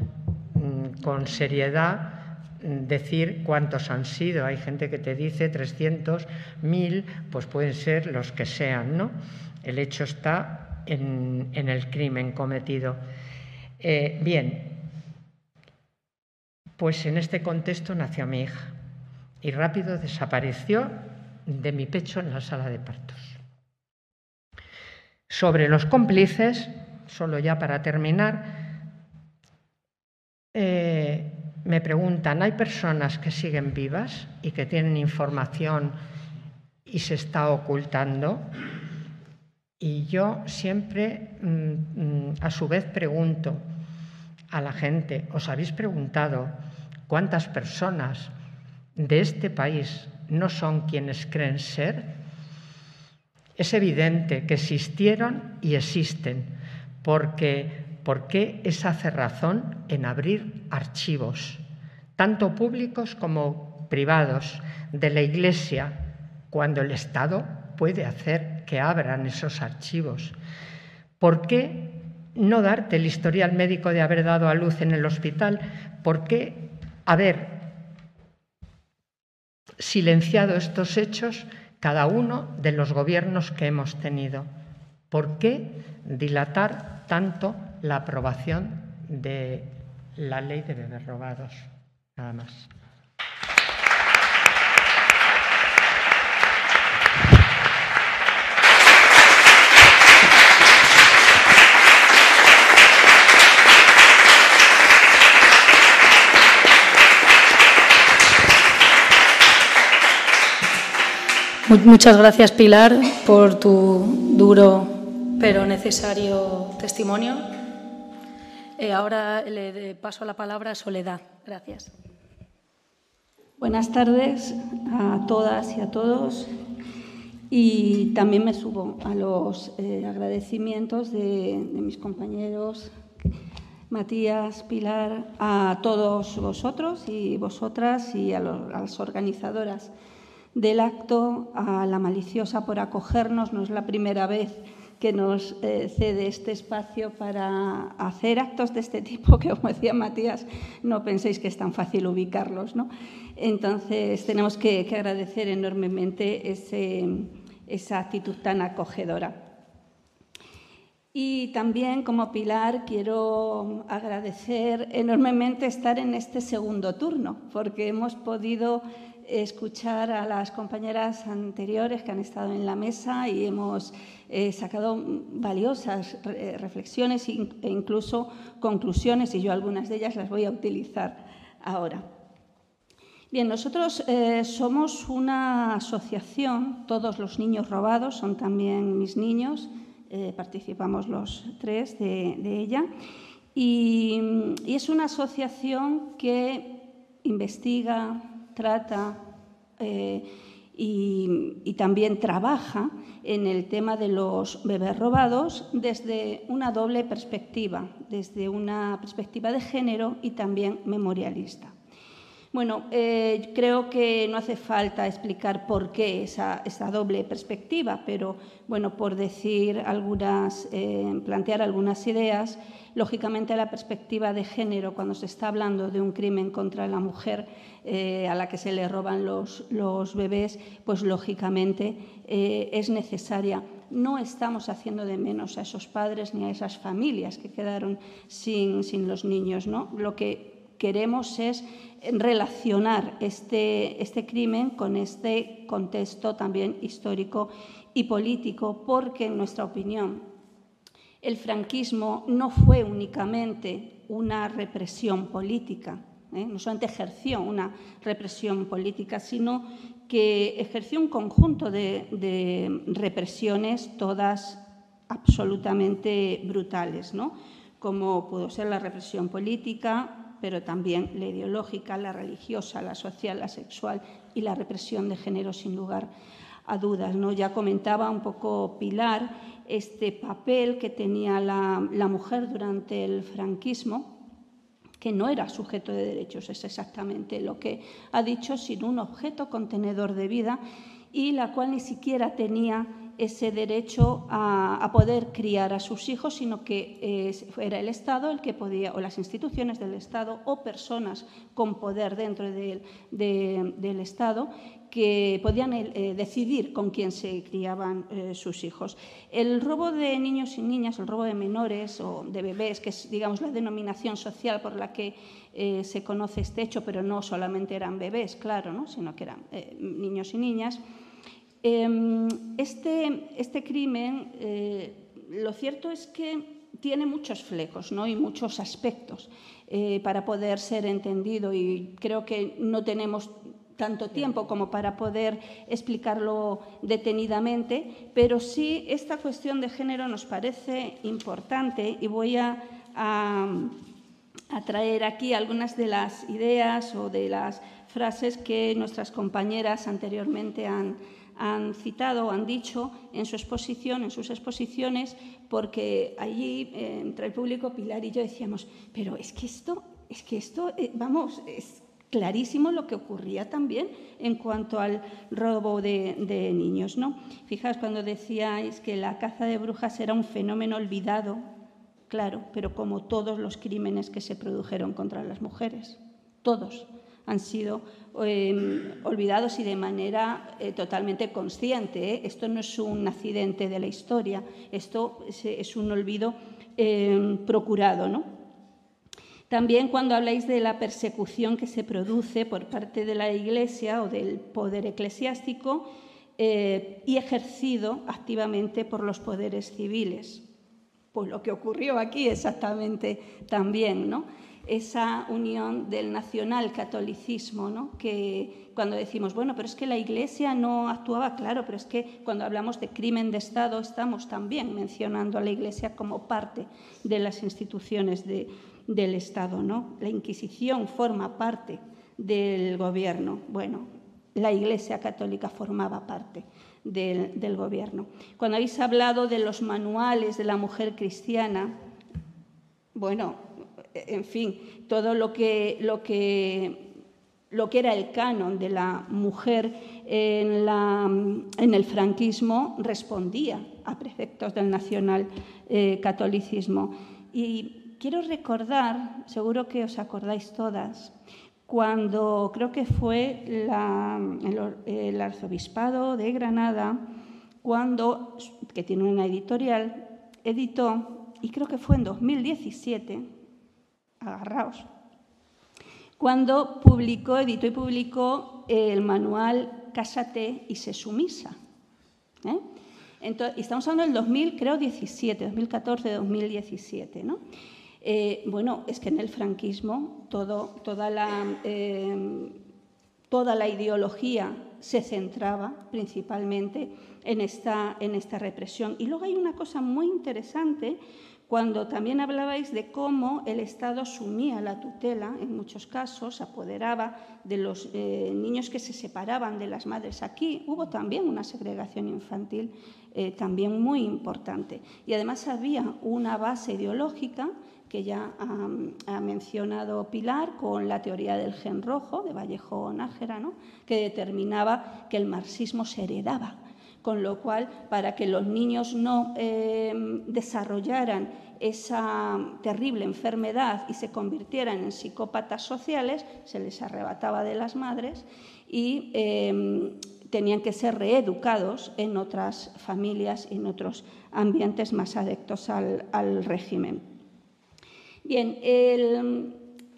mm, con seriedad mm, decir cuántos han sido. Hay gente que te dice 300, 1000, pues pueden ser los que sean, ¿no? El hecho está en, el crimen cometido. Eh, bien, pues en este contexto nació mi hija y rápido desapareció de mi pecho en la sala de partos. Sobre los cómplices, solo ya para terminar, eh, me preguntan, ¿hay personas que siguen vivas y que tienen información y se está ocultando? Y yo siempre, mm, mm, a su vez, pregunto a la gente, ¿os habéis preguntado cuántas personas de este país no son quienes creen ser? Es evidente que existieron y existen, porque ¿por qué esa cerrazón en abrir archivos, tanto públicos como privados, de la Iglesia, cuando el Estado puede hacer que abran esos archivos? ¿Por qué no darte el historial médico de haber dado a luz en el hospital? ¿Por qué haber silenciado estos hechos cada uno de los gobiernos que hemos tenido. ¿Por qué dilatar tanto la aprobación de la ley de bebés robados? Nada más. Muchas gracias, Pilar, por tu duro pero necesario testimonio. Eh, ahora le paso la palabra a Soledad. Gracias. Buenas tardes a todas y a todos. Y también me subo a los eh, agradecimientos de, mis compañeros Matías, Pilar, a todos vosotros y vosotras y a las organizadoras del acto, a la maliciosa por acogernos. No es la primera vez que nos eh, cede este espacio para hacer actos de este tipo, que como decía Matías, no penséis que es tan fácil ubicarlos. ¿no? Entonces, tenemos que, agradecer enormemente esa actitud tan acogedora. Y también, como Pilar, quiero agradecer enormemente estar en este segundo turno, porque hemos podido escuchar a las compañeras anteriores que han estado en la mesa y hemos eh, sacado valiosas eh, reflexiones e incluso conclusiones y yo algunas de ellas las voy a utilizar ahora. Bien, nosotros eh, somos una asociación, todos los niños robados son también mis niños, participamos los tres de, ella, y es una asociación que investiga, trata eh, y, también trabaja en el tema de los bebés robados desde una doble perspectiva, desde una perspectiva de género y también memorialista. Bueno, eh, creo que no hace falta explicar por qué esa, doble perspectiva, pero bueno, por decir algunas, eh, plantear algunas ideas, lógicamente la perspectiva de género, cuando se está hablando de un crimen contra la mujer, eh, a la que se le roban los, bebés, pues lógicamente es necesaria. No estamos haciendo de menos a esos padres ni a esas familias que quedaron sin, los niños. ¿no? Lo que queremos es relacionar este, este crimen con este contexto también histórico y político, porque en nuestra opinión el franquismo no fue únicamente una represión política, ¿eh? no solamente ejerció una represión política, sino que ejerció un conjunto de, represiones, todas absolutamente brutales, ¿no? como pudo ser la represión política, pero también la ideológica, la religiosa, la social, la sexual y la represión de género, sin lugar a dudas. ¿no? Ya comentaba un poco Pilar este papel que tenía la mujer durante el franquismo que no era sujeto de derechos, es exactamente lo que ha dicho, sino un objeto contenedor de vida y la cual ni siquiera tenía ese derecho a, poder criar a sus hijos, sino que eh, era el Estado el que podía, o las instituciones del Estado, o personas con poder dentro del Estado, que podían eh, decidir con quién se criaban eh, sus hijos. El robo de niños y niñas, el robo de menores o de bebés, que es digamos, la denominación social por la que eh, se conoce este hecho, pero no solamente eran bebés, claro, ¿no? sino que eran niños y niñas. Em, este, este, crimen, lo cierto es que tiene muchos flecos ¿no? y muchos aspectos para poder ser entendido y creo que no tenemos tanto tiempo como para poder explicarlo detenidamente, pero sí esta cuestión de género nos parece importante y voy a, traer aquí algunas de las ideas o de las frases que nuestras compañeras anteriormente han, han citado han dicho en su exposición, en sus exposiciones, porque allí entre el público Pilar y yo decíamos, pero es que esto, es que esto, eh, vamos, es clarísimo lo que ocurría también en cuanto al robo de, niños. ¿no? Fijaos cuando decíais que la caza de brujas era un fenómeno olvidado, claro, pero como todos los crímenes que se produjeron contra las mujeres, todos han sido em, olvidados y de manera eh, totalmente consciente. ¿eh? Esto no es un accidente de la historia, esto es, un olvido em, procurado. ¿no? También cuando habláis de la persecución que se produce por parte de la Iglesia o del poder eclesiástico eh, y ejercido activamente por los poderes civiles. Pues lo que ocurrió aquí exactamente también, ¿no? Esa unión del nacional-catolicismo, ¿no? que cuando decimos, bueno, pero es que la Iglesia no actuaba, claro, pero es que cuando hablamos de crimen de Estado estamos también mencionando a la Iglesia como parte de las instituciones de, del Estado. ¿no? La Inquisición forma parte del gobierno. Bueno, la Iglesia Católica formaba parte del, gobierno. Cuando habéis hablado de los manuales de la mujer cristiana, bueno, en fin, todo lo que, era el canon de la mujer en, la, el franquismo respondía a preceptos del nacional eh, catolicismo. Y quiero recordar, seguro que os acordáis todas, cuando creo que fue el, arzobispado de Granada, cuando, que tiene una editorial, editó, y creo que fue en 2017, agarraos, cuando publicó, editó y publicó el manual Cásate y se sumisa. ¿eh? Entonces, estamos hablando del 2000, creo, 17, 2014, 2017, ¿no? Eh, bueno, es que en el franquismo toda, la, eh, toda la ideología se centraba principalmente en esta, en esta represión. Y luego hay una cosa muy interesante cuando también hablabais de cómo el Estado asumía la tutela, en muchos casos, apoderaba de los eh, niños que se separaban de las madres. Aquí hubo también una segregación infantil eh, también muy importante. Y además había una base ideológica que ya ha, mencionado Pilar con la teoría del gen rojo de Vallejo Nájera, que determinaba que el marxismo se heredaba con lo cual, para que los niños no em, desarrollaran esa terrible enfermedad y se convirtieran en psicópatas sociales, se les arrebataba de las madres y em, tenían que ser reeducados en otras familias y en otros ambientes más adeptos al, régimen. Bien,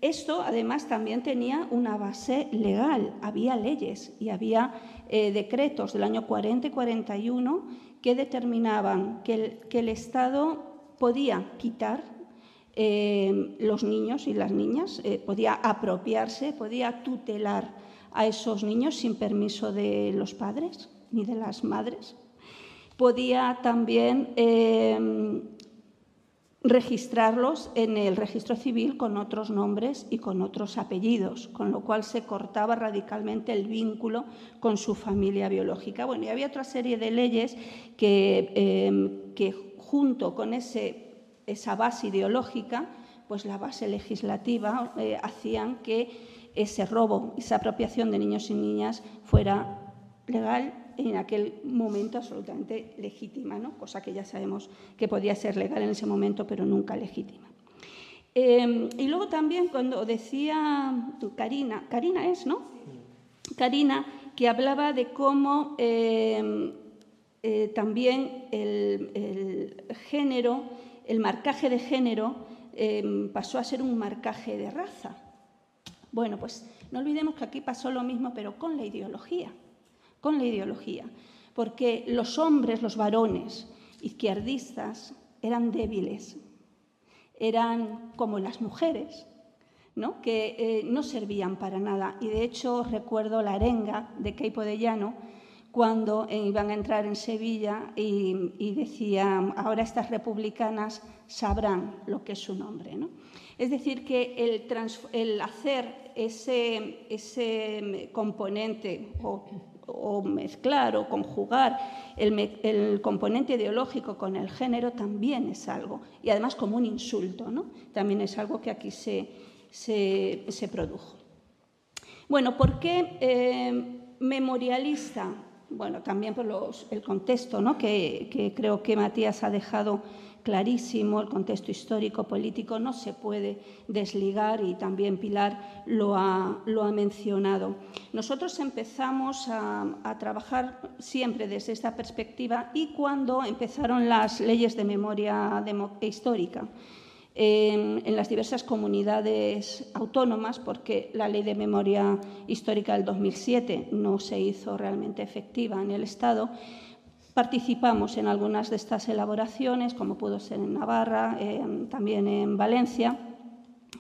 esto además también tenía una base legal, había leyes y había eh, decretos del año 40 y 41 que determinaban que el, Estado podía quitar eh, los niños y las niñas, eh, podía apropiarse, podía tutelar a esos niños sin permiso de los padres ni de las madres. Podía también registrarlos en el registro civil con otros nombres y con otros apellidos, con lo cual se cortaba radicalmente el vínculo con su familia biológica. Bueno, y había otra serie de leyes que, em, junto con ese, esa base ideológica, pues la base legislativa, eh, hacían que ese robo, esa apropiación de niños y niñas fuera legal en aquel momento absolutamente legítima, ¿no? cosa que ya sabemos que podía ser legal en ese momento, pero nunca legítima. Em, y luego también cuando decía Karina, Karina es, ¿no? Karina, que hablaba de cómo em, eh, también el, género, el marcaje de género em, pasó a ser un marcaje de raza. Bueno, pues no olvidemos que aquí pasó lo mismo, pero con la ideología con la ideología, porque los hombres, los varones izquierdistas, eran débiles, eran como las mujeres, ¿no? que eh, no servían para nada. Y de hecho recuerdo la arenga de Keipo de Llano cuando iban a entrar en Sevilla y, decían, ahora estas republicanas sabrán lo que es su nombre. Es decir, que el, el hacer ese, ese componente o o mezclar o conjugar el, componente ideológico con el género también es algo, y además como un insulto, ¿no? también es algo que aquí se, se, produjo. Bueno, ¿por qué eh, memorialista? Bueno, también por el contexto ¿no? que creo que Matías ha dejado clarísimo, el contexto histórico, político, no se puede desligar y también Pilar lo ha, mencionado. Nosotros empezamos a, trabajar siempre desde esta perspectiva y cuando empezaron las leyes de memoria histórica. En, en, las diversas comunidades autónomas, porque la ley de memoria histórica del 2007 no se hizo realmente efectiva en el Estado, Participamos en algunas de estas elaboraciones, como pudo ser en Navarra, también en Valencia,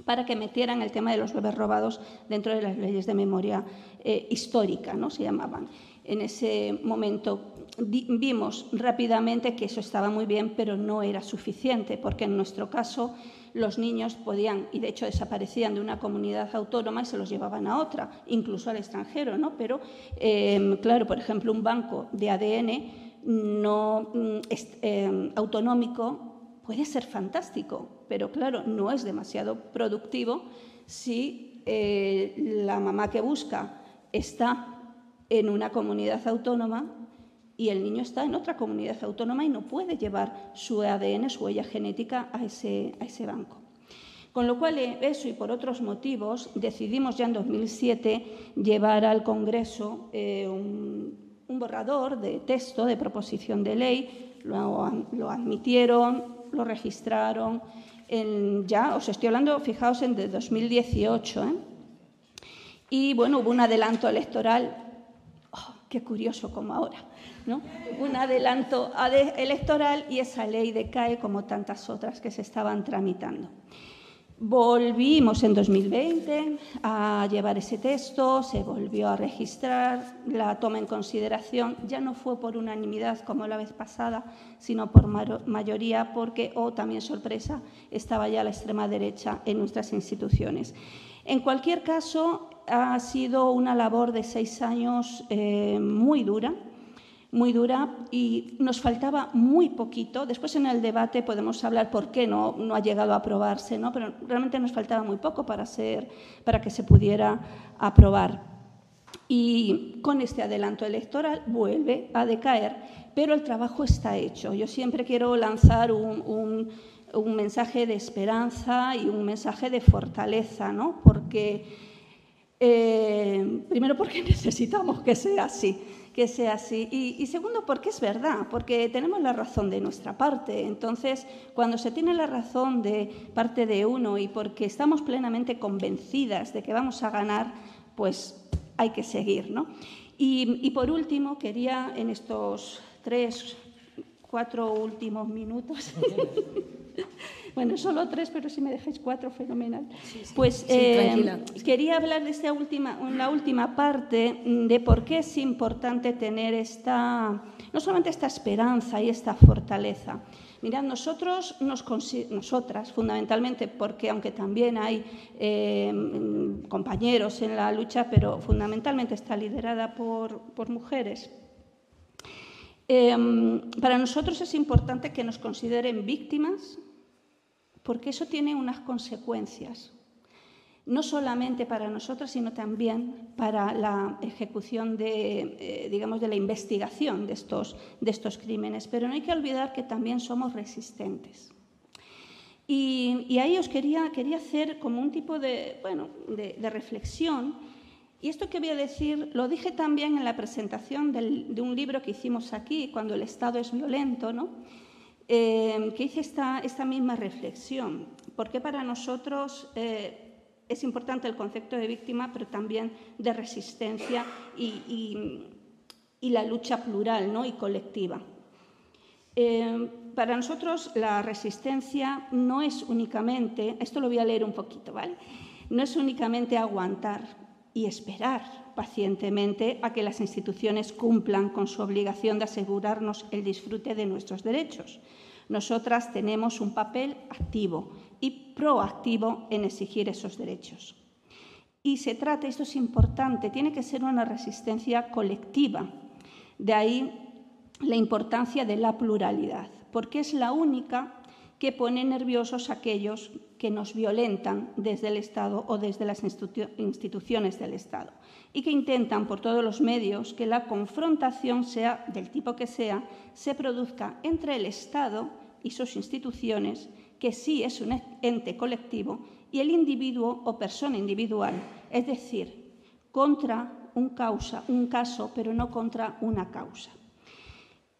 para que metieran el tema de los bebés robados dentro de las leyes de memoria eh, histórica, ¿no? se llamaban. En ese momento vimos rápidamente que eso estaba muy bien, pero no era suficiente, porque en nuestro caso los niños podían, y de hecho desaparecían de una comunidad autónoma y se los llevaban a otra, incluso al extranjero, ¿no? Pero, em, claro, por ejemplo, un banco de ADN no mm, eh, autonómico puede ser fantástico, pero claro, no es demasiado productivo si eh, la mamá que busca está en una comunidad autónoma y el niño está en otra comunidad autónoma y no puede llevar su ADN, su huella genética a ese, a ese banco. Con lo cual, eh, eso y por otros motivos, decidimos ya en 2007 llevar al Congreso un, un borrador de texto de proposición de ley, lo, admitieron, lo registraron. En, ya os estoy hablando, fijaos, en de 2018. ¿eh? Y bueno, hubo un adelanto electoral, oh, qué curioso como ahora, ¿no? Un adelanto electoral y esa ley decae como tantas otras que se estaban tramitando. Volvimos en 2020 a llevar ese texto, se volvió a registrar, la toma en consideración ya no fue por unanimidad como la vez pasada, sino por mayoría porque, o oh, también sorpresa, estaba ya la extrema derecha en nuestras instituciones. En cualquier caso, ha sido una labor de seis años eh, muy dura muy dura y nos faltaba muy poquito. Después en el debate podemos hablar por qué no, no ha llegado a aprobarse, ¿no? pero realmente nos faltaba muy poco para, ser, para que se pudiera aprobar. Y con este adelanto electoral vuelve a decaer, pero el trabajo está hecho. Yo siempre quiero lanzar un, un, mensaje de esperanza y un mensaje de fortaleza, ¿no? porque, eh, primero porque necesitamos que sea así que sea así. Y, segundo, porque es verdad, porque tenemos la razón de nuestra parte. Entonces, cuando se tiene la razón de parte de uno y porque estamos plenamente convencidas de que vamos a ganar, pues hay que seguir. ¿no? Y, y por último, quería en estos tres, cuatro últimos minutos Bueno, solo tres, pero si me dejáis cuatro, fenomenal. pues eh, quería hablar de esta última, la última parte de por qué es importante tener esta, no solamente esta esperanza y esta fortaleza. Mirad, nosotros, nosotras, fundamentalmente, porque aunque también hay eh, compañeros en la lucha, pero fundamentalmente está liderada por, por mujeres, eh, para nosotros es importante que nos consideren víctimas porque eso tiene unas consecuencias, no solamente para nosotras, sino también para la ejecución de, eh, digamos, de la investigación de estos, de estos crímenes. Pero no hay que olvidar que también somos resistentes. Y, ahí os quería, quería hacer como un tipo de, bueno, de, reflexión. Y esto que voy a decir lo dije también en la presentación de un libro que hicimos aquí, cuando el Estado es violento, ¿no? Eh, que hice esta, esta, misma reflexión, porque para nosotros eh, es importante el concepto de víctima, pero también de resistencia y, la lucha plural ¿no? y colectiva. Eh, para nosotros la resistencia no es únicamente, esto lo voy a leer un poquito, ¿vale? No es únicamente aguantar y esperar pacientemente a que las instituciones cumplan con su obligación de asegurarnos el disfrute de nuestros derechos. Nosotras tenemos un papel activo y proactivo en exigir esos derechos. Y se trata, esto es importante, tiene que ser una resistencia colectiva. De ahí la importancia de la pluralidad, porque es la única que pone nerviosos aquellos que nos violentan desde el Estado o desde las instituciones del Estado y que intentan por todos los medios que la confrontación, sea del tipo que sea, se produzca entre el Estado y sus instituciones, que sí es un ente colectivo, y el individuo o persona individual, es decir, contra un, causa, un caso, pero no contra una causa.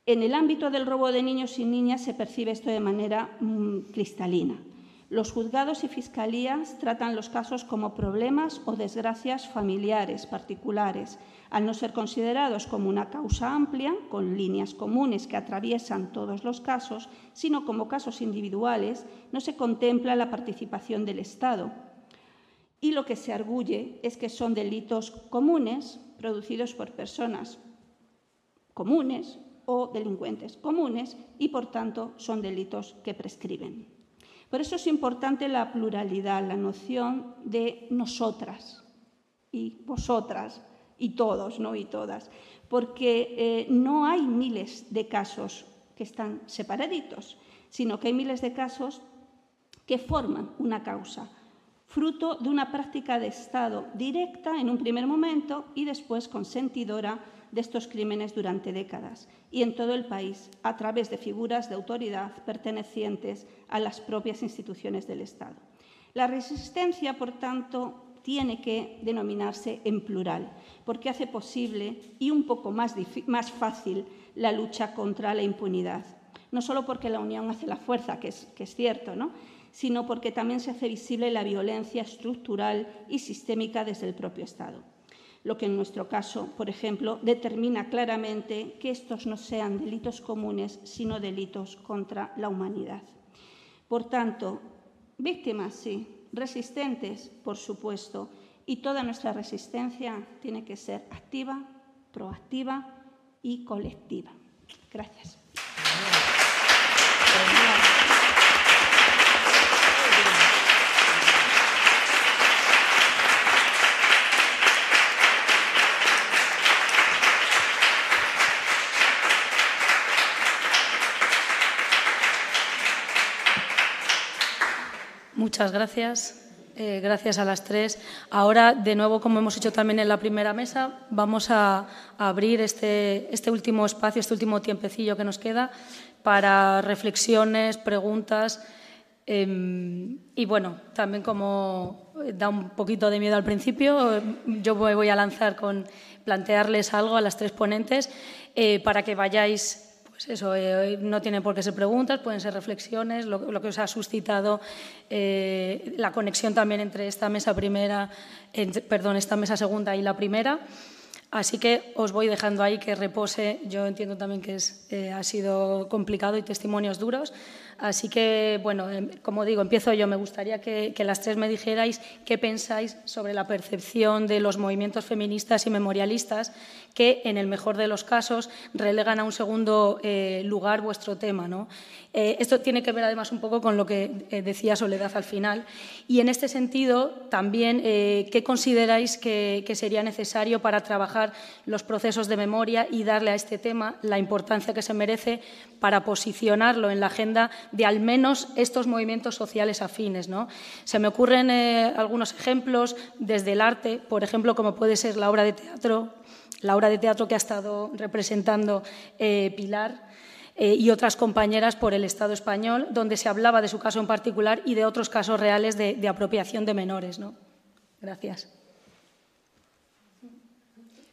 En el ámbito del robo de niños y niñas se percibe esto de manera mm, cristalina. Los juzgados y fiscalías tratan los casos como problemas o desgracias familiares particulares, al no ser considerados como una causa amplia, con líneas comunes que atraviesan todos los casos, sino como casos individuales, no se contempla la participación del Estado. Y lo que se arguye es que son delitos comunes producidos por personas comunes o delincuentes comunes y, por tanto, son delitos que prescriben. Por eso es importante la pluralidad, la noción de nosotras y vosotras y todos, ¿no? Y todas, porque eh, no hay miles de casos que están separaditos, sino que hay miles de casos que forman una causa, fruto de una práctica de Estado directa en un primer momento y después consentidora de estos crímenes durante décadas y en todo el país a través de figuras de autoridad pertenecientes a las propias instituciones del Estado. La resistencia, por tanto, tiene que denominarse en plural, porque hace posible y un poco más, más fácil la lucha contra la impunidad. No solo porque la unión hace la fuerza, que es, que es cierto, ¿no? sino porque también se hace visible la violencia estructural y sistémica desde el propio Estado. Lo que en nuestro caso, por ejemplo, determina claramente que estos no sean delitos comunes, sino delitos contra la humanidad. Por tanto, víctimas sí, resistentes, por supuesto, y toda nuestra resistencia tiene que ser activa, proactiva y colectiva. Gracias. Muchas gracias. Eh, gracias a las tres. Ahora, de nuevo, como hemos hecho también en la primera mesa, vamos a, abrir este, este, último espacio, este último tiempecillo que nos queda para reflexiones, preguntas. Em, y bueno, también como da un poquito de miedo al principio, yo me voy a lanzar con plantearles algo a las tres ponentes eh, para que vayáis pues eso, eh, no tiene por qué ser preguntas, pueden ser reflexiones, lo, que os ha suscitado eh, la conexión también entre esta mesa primera, perdón, esta mesa segunda y la primera. Así que os voy dejando ahí que repose. Yo entiendo también que es, eh, ha sido complicado y testimonios duros. Así que, bueno, em, como digo, empiezo yo. Me gustaría que, las tres me dijerais qué pensáis sobre la percepción de los movimientos feministas y memorialistas que, en el mejor de los casos, relegan a un segundo eh, lugar vuestro tema. ¿no? Eh, esto tiene que ver, además, un poco con lo que eh, decía Soledad al final. Y, en este sentido, también, ¿qué consideráis que, que sería necesario para trabajar los procesos de memoria y darle a este tema la importancia que se merece para posicionarlo en la agenda de al menos estos movimientos sociales afines. ¿no? Se me ocurren eh, algunos ejemplos desde el arte, por ejemplo, como puede ser la obra de teatro, la obra de teatro que ha estado representando eh, Pilar. Eh, y otras compañeras por el Estado español, donde se hablaba de su caso en particular y de otros casos reales de, de apropiación de menores. ¿no? Gracias.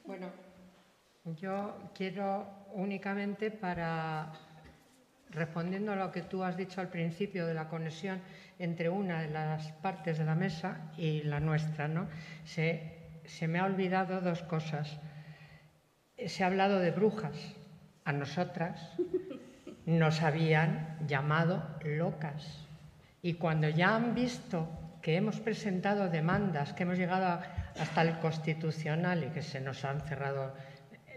Bueno, yo quiero únicamente para respondiendo a lo que tú has dicho al principio de la conexión entre una de las partes de la mesa y la nuestra, ¿no? Se, me ha olvidado dos cosas. Se ha hablado de brujas. A nosotras nos habían llamado locas. Y cuando ya han visto que hemos presentado demandas, que hemos llegado hasta el constitucional y que se nos han cerrado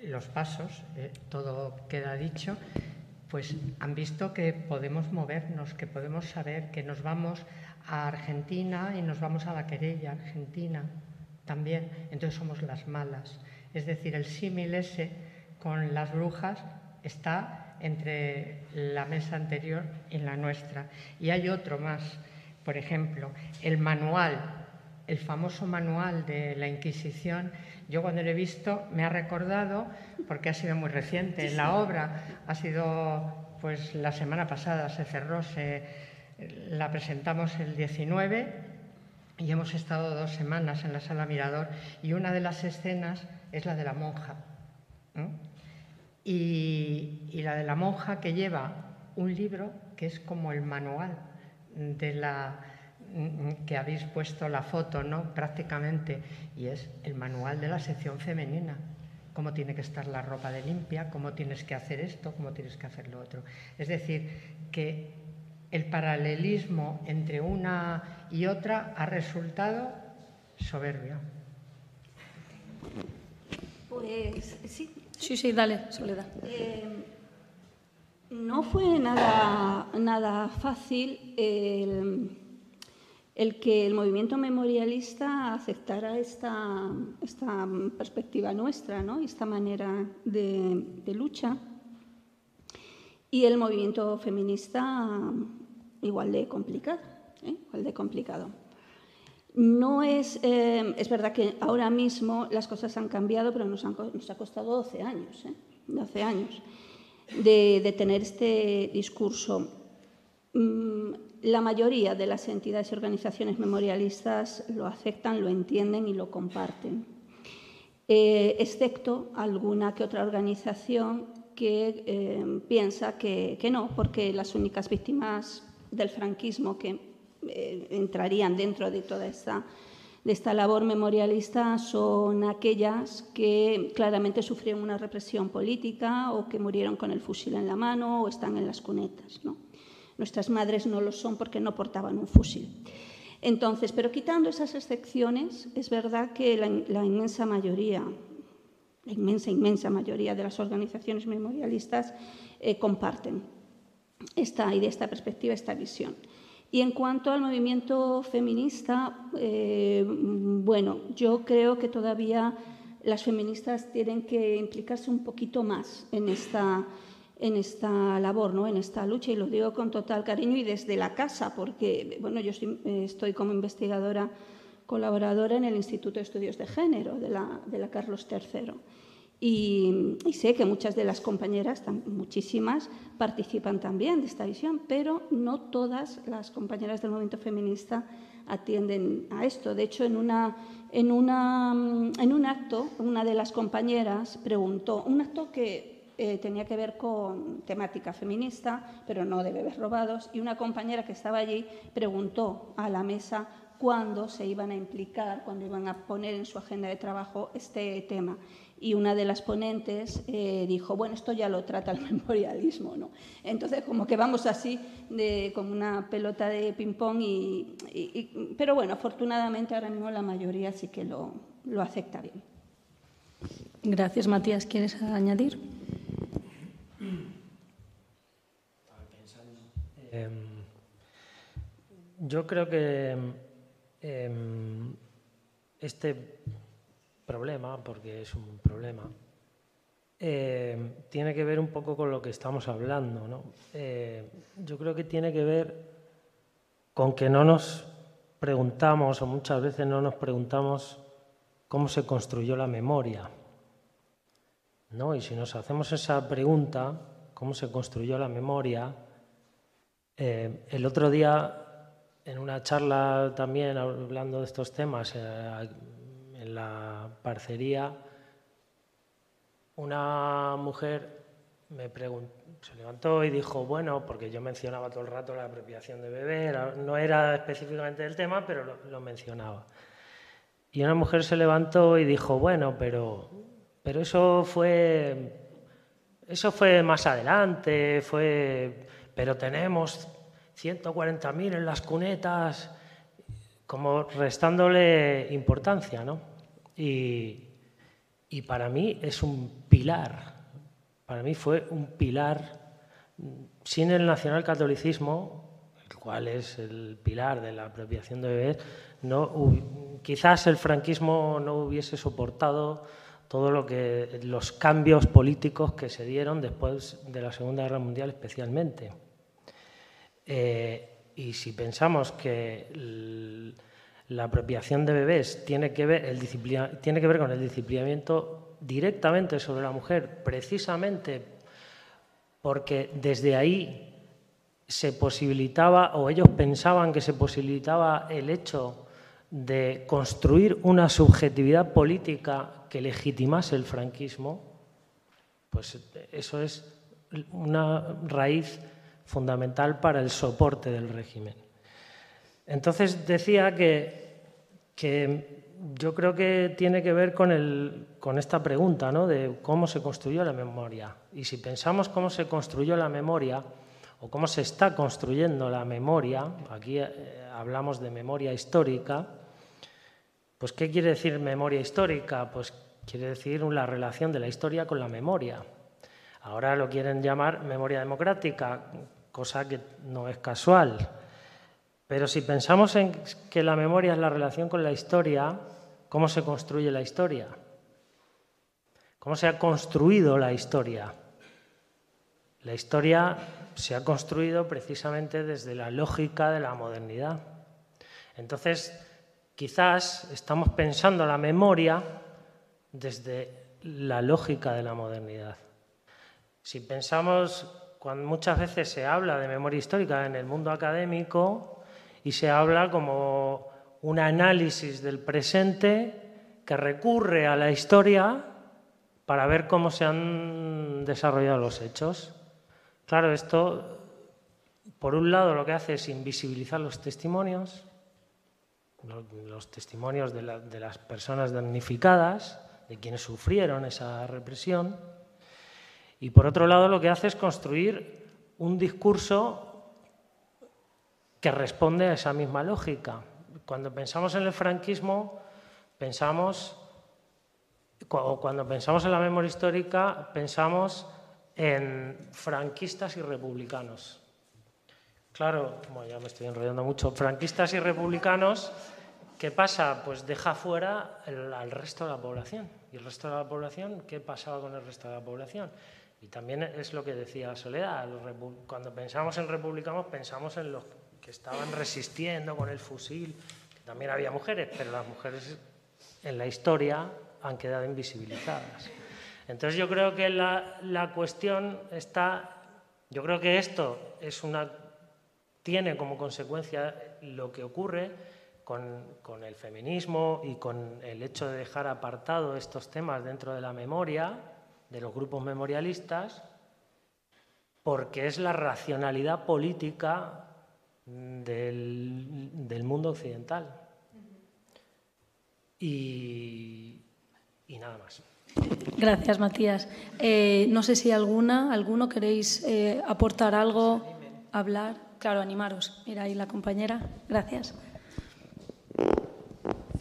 los pasos, eh, todo queda dicho, pues han visto que podemos movernos, que podemos saber que nos vamos a Argentina y nos vamos a la querella argentina también, entonces somos las malas. Es decir, el símil ese con las brujas está entre la mesa anterior y la nuestra. Y hay otro más, por ejemplo, el manual, el famoso manual de la Inquisición yo cuando lo he visto me ha recordado, porque ha sido muy reciente, la obra ha sido, pues la semana pasada se cerró, se, la presentamos el 19 y hemos estado dos semanas en la sala Mirador y una de las escenas es la de la monja. Y, y la de la monja que lleva un libro que es como el manual de la que habéis puesto la foto, ¿no? Prácticamente, y es el manual de la sección femenina. Cómo tiene que estar la ropa de limpia, cómo tienes que hacer esto, cómo tienes que hacer lo otro. Es decir, que el paralelismo entre una y otra ha resultado soberbio. Pues sí. Sí, sí, dale, Soledad. Eh, no fue nada, nada fácil el el que el movimiento memorialista aceptara esta, perspectiva nuestra, ¿no? esta manera de, lucha, y el movimiento feminista igual de complicado. ¿eh? Igual de complicado. No es, eh, es verdad que ahora mismo las cosas han cambiado, pero nos, ha costado 12 años, ¿eh? 12 años de, de tener este discurso. Mm, la mayoría de las entidades y organizaciones memorialistas lo aceptan, lo entienden y lo comparten, eh, excepto alguna que otra organización que eh, piensa que, no, porque las únicas víctimas del franquismo que eh, entrarían dentro de toda esta, esta labor memorialista son aquellas que claramente sufrieron una represión política o que murieron con el fusil en la mano o están en las cunetas. Nuestras madres no lo son porque no portaban un fusil. Entonces, pero quitando esas excepciones, es verdad que la, inmensa mayoría, la inmensa, inmensa mayoría de las organizaciones memorialistas eh, comparten esta idea, esta perspectiva, esta visión. Y en cuanto al movimiento feminista, eh, bueno, yo creo que todavía las feministas tienen que implicarse un poquito más en esta, en esta labor, ¿no? en esta lucha, y lo digo con total cariño y desde la casa, porque bueno, yo estoy, como investigadora colaboradora en el Instituto de Estudios de Género de la, de la Carlos III. Y, sé que muchas de las compañeras, muchísimas, participan también de esta visión, pero no todas las compañeras del movimiento feminista atienden a esto. De hecho, en, una, en, una, en un acto, una de las compañeras preguntó, un acto que eh, tenía que ver con temática feminista, pero no de bebés robados, y una compañera que estaba allí preguntó a la mesa cuándo se iban a implicar, cuándo iban a poner en su agenda de trabajo este tema y una de las ponentes eh, dijo, bueno, esto ya lo trata el memorialismo, ¿no? Entonces, como que vamos así, de, como una pelota de ping-pong, y, pero bueno, afortunadamente ahora mismo la mayoría sí que lo, lo acepta bien. Gracias, Matías. ¿Quieres añadir? Em, yo creo que em, este problema, porque es un problema, tiene que ver un poco con lo que estamos hablando. ¿no? Eh, yo creo que tiene que ver con que no nos preguntamos, o muchas veces no nos preguntamos cómo se construyó la memoria. ¿no? Y si nos hacemos esa pregunta, cómo se construyó la memoria, eh, el otro día, en una charla también hablando de estos temas, en la parcería, una mujer se levantó y dijo, bueno, porque yo mencionaba todo el rato la apropiación de bebé, no era específicamente el tema, pero lo, mencionaba. Y una mujer se levantó y dijo, bueno, pero, pero eso fue eso fue más adelante, fue, pero tenemos 140.000 en las cunetas como restándole importancia, ¿no? Y, para mí es un pilar, para mí fue un pilar, sin el nacionalcatolicismo, el cual es el pilar de la apropiación de bebés, quizás el franquismo no hubiese soportado todo lo los cambios políticos que se dieron después de la Segunda Guerra Mundial especialmente. Eh, y si pensamos que la apropiación de bebés tiene que, ver, el tiene que ver con el disciplinamiento directamente sobre la mujer, precisamente porque desde ahí se posibilitaba, o ellos pensaban que se posibilitaba el hecho de construir una subjetividad política que legitimase el franquismo, pues eso es una raíz fundamental para el soporte del régimen. Entonces decía que, yo creo que tiene que ver con, con esta pregunta ¿no? de cómo se construyó la memoria. Y si pensamos cómo se construyó la memoria o cómo se está construyendo la memoria, aquí eh, hablamos de memoria histórica, pues ¿qué quiere decir memoria histórica? Pues quiere decir la relación de la historia con la memoria. Ahora lo quieren llamar memoria democrática, cosa que no es casual. Pero si pensamos en que la memoria es la relación con la historia, ¿cómo se construye la historia? ¿Cómo se ha construido la historia? La historia se ha construido precisamente desde la lógica de la modernidad. Entonces, quizás estamos pensando la memoria desde la lógica de la modernidad. Si pensamos cuando muchas veces se habla de memoria histórica en el mundo académico y se habla como un análisis del presente que recurre a la historia para ver cómo se han desarrollado los hechos. Claro, esto por un lado lo que hace es invisibilizar los testimonios, los, testimonios de, de las personas damnificadas, de quienes sufrieron esa represión, y por otro lado lo que hace es construir un discurso que responde a esa misma lógica. Cuando pensamos en el franquismo, pensamos, o cuando pensamos en la memoria histórica, pensamos en franquistas y republicanos. Claro, como ya me estoy enrollando mucho, franquistas y republicanos, ¿qué pasa? Pues deja fuera al resto de la población. ¿Y el resto de la población? ¿Qué pasaba con el resto de la población? Y también es lo que decía Soledad, cuando pensamos en republicanos pensamos en los que estaban resistiendo con el fusil, que también había mujeres, pero las mujeres en la historia han quedado invisibilizadas. Entonces yo creo que la, la cuestión está, yo creo que esto es una, tiene como consecuencia lo que ocurre con, con, el feminismo y con el hecho de dejar apartado estos temas dentro de la memoria, de los grupos memorialistas, porque es la racionalidad política del, del mundo occidental. Y, y nada más. Gracias, Matías. Eh, no sé si alguna, alguno queréis eh, aportar algo, hablar. Claro, animaros. Mira ahí la compañera. Gracias.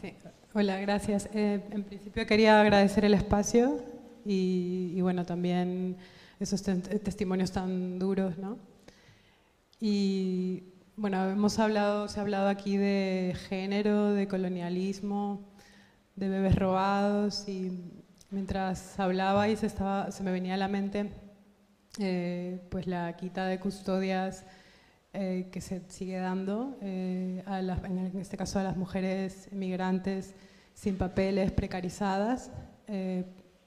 Sí. Hola, gracias. Eh, en principio quería agradecer el espacio y, y bueno, también esos testimonios tan duros, ¿no? Y bueno, hemos hablado, se ha hablado aquí de género, de colonialismo, de bebés robados y mientras hablabais estaba, se me venía a la mente eh, pues la quita de custodias eh, que se sigue dando, eh, en este caso a las mujeres migrantes sin papeles, precarizadas,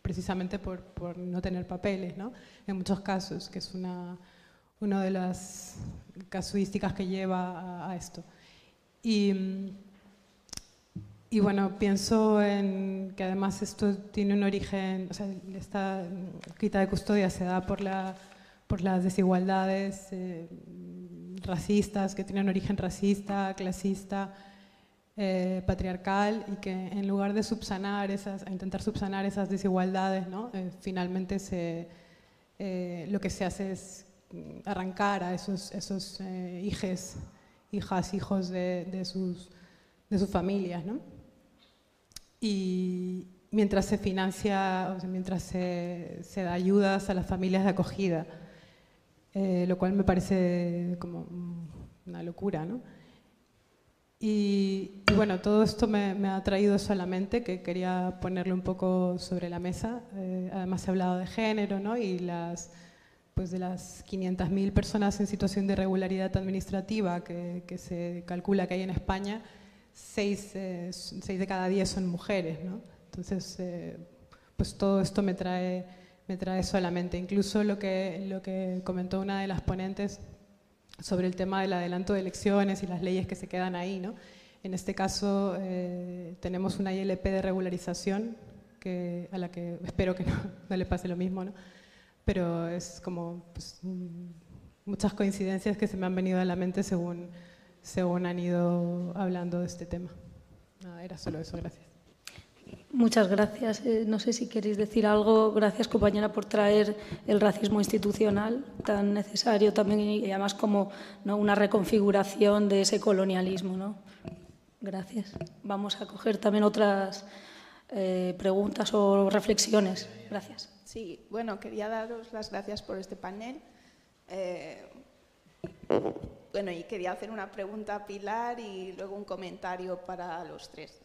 precisamente por, por, no tener papeles, ¿no? en muchos casos, que es una, una de las casuísticas que lleva a, a esto. Y y bueno, pienso en que además esto tiene un origen, o sea, esta quita de custodia se da por, la, por las desigualdades eh, racistas, que tienen origen racista, clasista, eh, patriarcal, y que en lugar de subsanar esas, intentar subsanar esas desigualdades, ¿no? Eh, finalmente se, lo que se hace es arrancar a esos, esos hijas, hijos de, sus, familias. ¿no? y mientras se financia, mientras se, se, da ayudas a las familias de acogida, eh, lo cual me parece como una locura, ¿no? Y, y bueno, todo esto me, me, ha traído solamente que quería ponerlo un poco sobre la mesa. Eh, además he hablado de género, ¿no? Y las, pues de las 500.000 personas en situación de irregularidad administrativa que, que se calcula que hay en España, seis, eh, seis de cada diez son mujeres, ¿no? Entonces, eh, pues todo esto me trae, me trae solamente. Incluso lo que, lo que comentó una de las ponentes sobre el tema del adelanto de elecciones y las leyes que se quedan ahí, ¿no? En este caso eh, tenemos una ILP de regularización que, a la que espero que no, le pase lo mismo, ¿no? pero es como pues, muchas coincidencias que se me han venido a la mente según según han ido hablando de este tema. Nada, era solo eso, gracias. Muchas gracias. Eh, no sé si queréis decir algo. Gracias, compañera, por traer el racismo institucional tan necesario también y además como ¿no? una reconfiguración de ese colonialismo. ¿no? Gracias. Vamos a coger también otras eh, preguntas o reflexiones. Gracias. Sí, bueno, quería daros las gracias por este panel. Eh, bueno, y quería hacer una pregunta a Pilar y luego un comentario para los tres.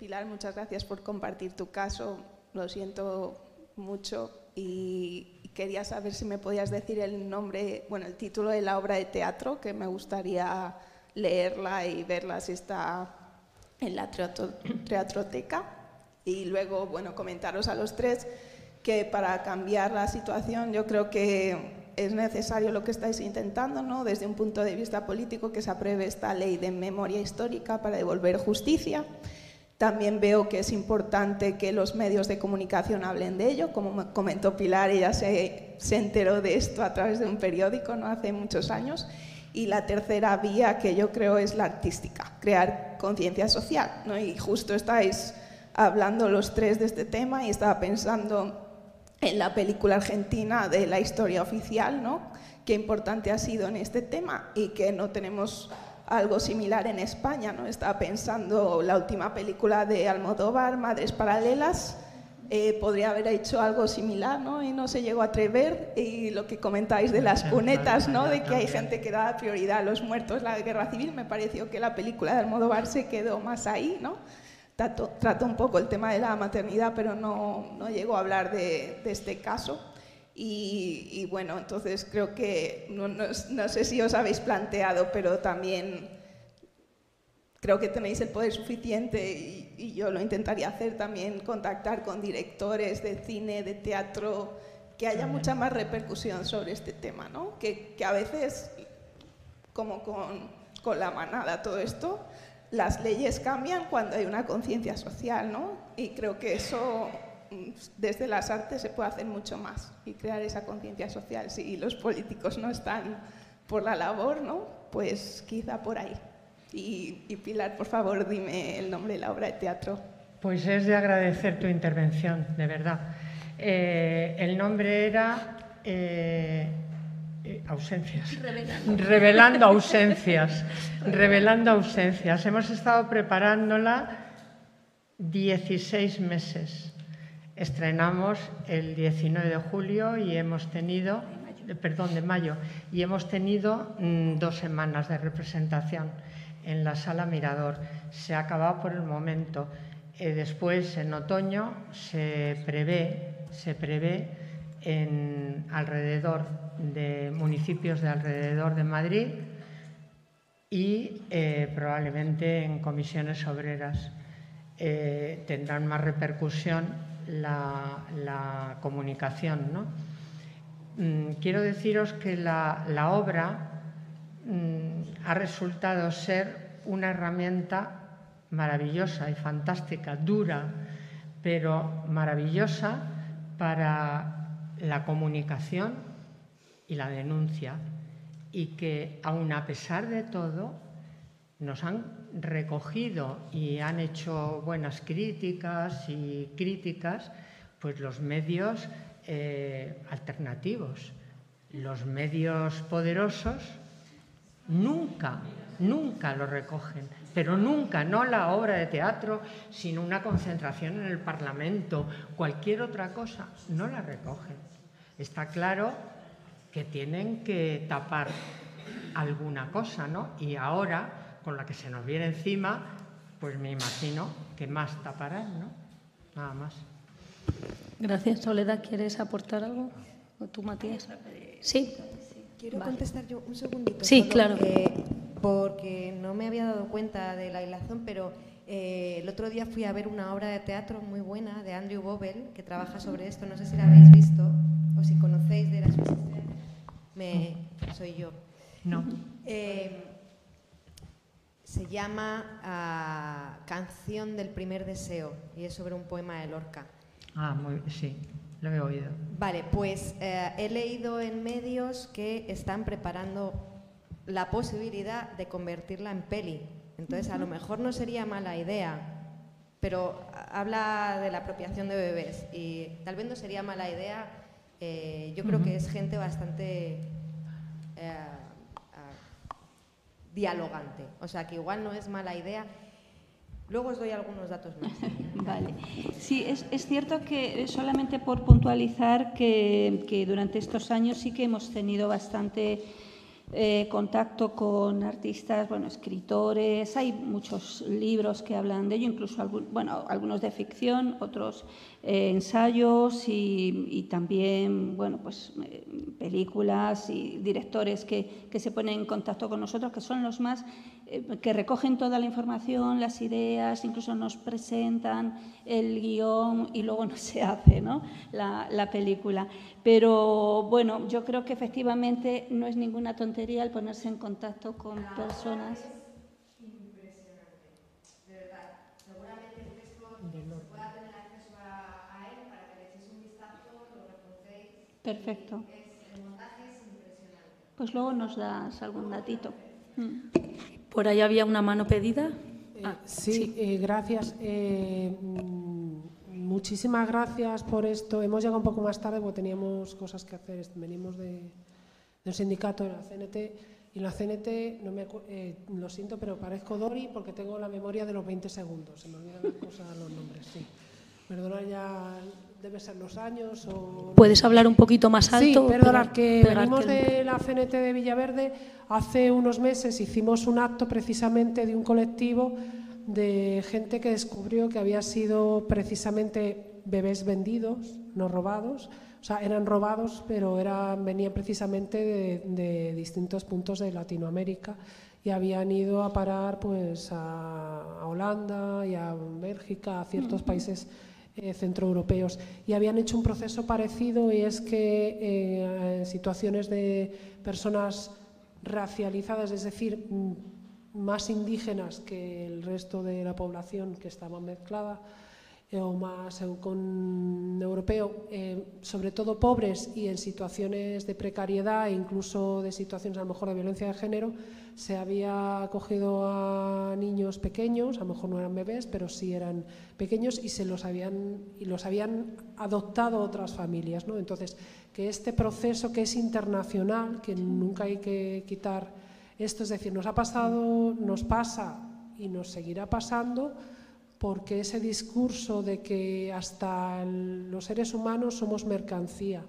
Pilar, muchas gracias por compartir tu caso. Lo siento mucho y quería saber si me podías decir el nombre, bueno, el título de la obra de teatro, que me gustaría leerla y verla si está en la teatroteca. Y luego, bueno, comentaros a los tres que para cambiar la situación yo creo que es necesario lo que estáis intentando, ¿no? desde un punto de vista político, que se apruebe esta ley de memoria histórica para devolver justicia. También veo que es importante que los medios de comunicación hablen de ello. Como comentó Pilar, ella se se enteró de esto a través de un periódico, no hace muchos años. Y la tercera vía que yo creo es la artística, crear conciencia social. ¿no? Y justo estáis hablando los tres de este tema y estaba pensando en la película argentina de la historia oficial, ¿no? Qué importante ha sido en este tema y que no tenemos algo similar en España, ¿no? Estaba pensando la última película de Almodóvar, Madres Paralelas, eh, podría haber hecho algo similar, ¿no? Y no se llegó a atrever. Y lo que comentáis de las cunetas, ¿no? De que hay gente que da prioridad a los muertos la guerra civil, me pareció que la película de Almodóvar se quedó más ahí, ¿no? Trató, un poco el tema de la maternidad, pero no, no llegó a hablar de, de este caso. Y, bueno, entonces creo que, no, no, sé si os habéis planteado, pero también creo que tenéis el poder suficiente y, yo lo intentaría hacer también, contactar con directores de cine, de teatro, que haya mucha más repercusión sobre este tema, ¿no? Que, que a veces, como con, con, la manada, todo esto, las leyes cambian cuando hay una conciencia social, ¿no? Y creo que eso desde las artes se puede hacer mucho más y crear esa conciencia social. Si los políticos no están por la labor, ¿no? pues quizá por ahí. Y, Pilar, por favor, dime el nombre de la obra de teatro. Pues es de agradecer tu intervención, de verdad. Eh, el nombre era eh, eh, ausencias. Revelando. ausencias. Revelando ausencias. Hemos estado preparándola 16 meses. Estrenamos el 19 de julio y hemos tenido, perdón, de mayo, y hemos tenido mm, dos semanas de representación en la sala Mirador. Se ha acabado por el momento. Eh, después, en otoño, se prevé, se prevé en alrededor de municipios de alrededor de Madrid y eh, probablemente en comisiones obreras eh, tendrán más repercusión la, comunicación. ¿no? Mm, quiero deciros que la, obra mm, ha resultado ser una herramienta maravillosa y fantástica, dura, pero maravillosa para la comunicación y la denuncia y que aun a pesar de todo nos han recogido y han hecho buenas críticas y críticas, pues los medios eh, alternativos, los medios poderosos, nunca, nunca lo recogen, pero nunca, no la obra de teatro, sino una concentración en el Parlamento, cualquier otra cosa, no la recogen. Está claro que tienen que tapar alguna cosa, ¿no? Y ahora con la que se nos viene encima, pues me imagino que más taparán, ¿no? Nada más. Gracias. Soledad, ¿quieres aportar algo? ¿O tú, Matías? Sí. Quiero contestar yo un segundito. Sí, claro. porque no me había dado cuenta de la hilazón, pero eh, el otro día fui a ver una obra de teatro muy buena de Andrew Bobel, que trabaja sobre esto. No sé si la habéis visto o si conocéis de las me Soy yo. No. Eh, se llama ah, Canción del primer deseo y es sobre un poema de Lorca. Ah, muy, sí, lo he oído. Vale, pues eh, he leído en medios que están preparando la posibilidad de convertirla en peli. Entonces, a lo mejor no sería mala idea, pero habla de la apropiación de bebés y tal vez no sería mala idea. Eh, yo creo que es gente bastante... Eh, dialogante. O sea que igual no es mala idea. Luego os doy algunos datos más. vale. Sí, es, es, cierto que solamente por puntualizar que, que durante estos años sí que hemos tenido bastante eh, contacto con artistas, bueno, escritores, hay muchos libros que hablan de ello, incluso bueno, algunos de ficción, otros eh, ensayos y, también bueno, pues, eh, películas y directores que, que, se ponen en contacto con nosotros, que son los más eh, que recogen toda la información, las ideas, incluso nos presentan el guion y luego no se hace ¿no? la, la, película. Pero bueno, yo creo que efectivamente no es ninguna tontería el ponerse en contacto con personas. Perfecto. Pues luego nos das algún datito. Mm. Por ahí había una mano pedida. Eh, ah, sí, eh, gracias. Eh, mm, muchísimas gracias por esto. Hemos llegado un poco más tarde porque teníamos cosas que hacer. Venimos de, un sindicato de la CNT y la CNT, no me, lo siento, pero parezco Dori porque tengo la memoria de los 20 segundos. Se me olvidan las cosas, los nombres, sí. Perdona ya, debe ser los años o... ¿Puedes hablar un poquito más alto? Sí, perdona, que venimos de la CNT de Villaverde. Hace unos meses hicimos un acto precisamente de un colectivo de gente que descubrió que había sido precisamente bebés vendidos, no robados. O sea, eran robados, pero eran, venían precisamente de, distintos puntos de Latinoamérica y habían ido a parar pues a, Holanda y a Bélgica, a ciertos países eh, centroeuropeos. Y habían hecho un proceso parecido y es que eh, en situaciones de personas racializadas, es decir, más indígenas que el resto de la población que estaba mezclada, eh, o más con europeo, sobre todo pobres y en situaciones de precariedad e incluso de situaciones a lo mejor de violencia de género, se había acogido a niños pequeños, a lo mejor no eran bebés, pero sí eran pequeños y se los habían y los habían adoptado otras familias, ¿no? Entonces, que este proceso que es internacional, que nunca hay que quitar esto, es decir, nos ha pasado, nos pasa y nos seguirá pasando porque ese discurso de que hasta los seres humanos somos mercancía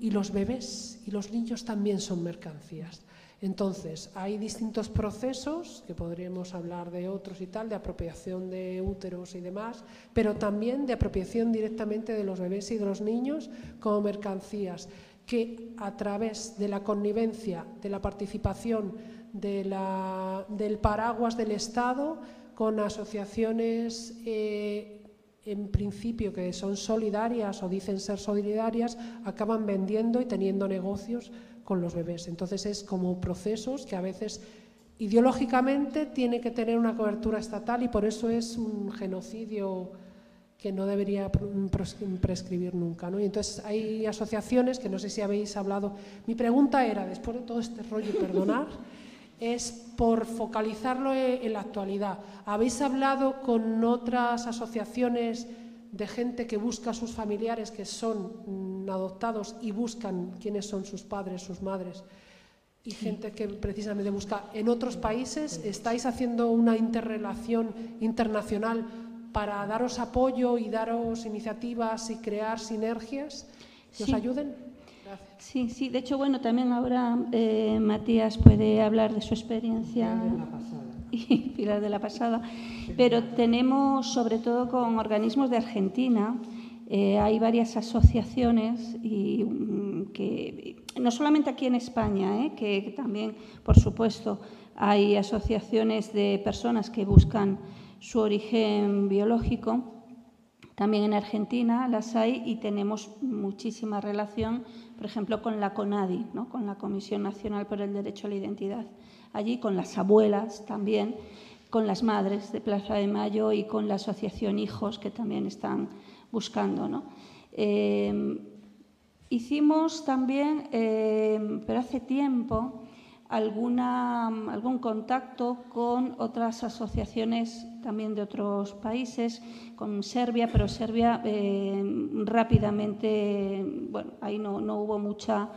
y los bebés y los niños también son mercancías. Entonces, hay distintos procesos, que podríamos hablar de otros y tal, de apropiación de úteros y demás, pero también de apropiación directamente de los bebés y de los niños como mercancías, que a través de la connivencia, de la participación del paraguas del Estado, con asociaciones eh, en principio que son solidarias o dicen ser solidarias, acaban vendiendo y teniendo negocios con los bebés. Entonces es como procesos que a veces ideológicamente tiene que tener una cobertura estatal y por eso es un genocidio que no debería prescribir nunca. ¿no? Y entonces hay asociaciones que no sé si habéis hablado. Mi pregunta era, después de todo este rollo, perdonar, es por focalizarlo en la actualidad. ¿Habéis hablado con otras asociaciones de gente que busca a sus familiares que son mm, adoptados y buscan quiénes son sus padres, sus madres, y gente que precisamente busca en otros países, ¿estáis haciendo una interrelación internacional para daros apoyo y daros iniciativas y crear sinergias que os ayuden? Sí, sí, de hecho, bueno, también ahora eh, Matías puede hablar de su experiencia y Pilar de la pasada, pero tenemos sobre todo con organismos de Argentina, eh, hay varias asociaciones y mm, que no solamente aquí en España, eh, que también, por supuesto, hay asociaciones de personas que buscan su origen biológico. También en Argentina las hay y tenemos muchísima relación, por ejemplo, con la CONADI, ¿no? con la Comisión Nacional por el Derecho a la Identidad allí con las abuelas también, con las madres de Plaza de Mayo y con la asociación Hijos que también están buscando. ¿no? Eh, hicimos también, eh, pero hace tiempo, alguna, algún contacto con otras asociaciones también de otros países, con Serbia, pero Serbia eh, rápidamente, bueno, ahí no, no hubo mucha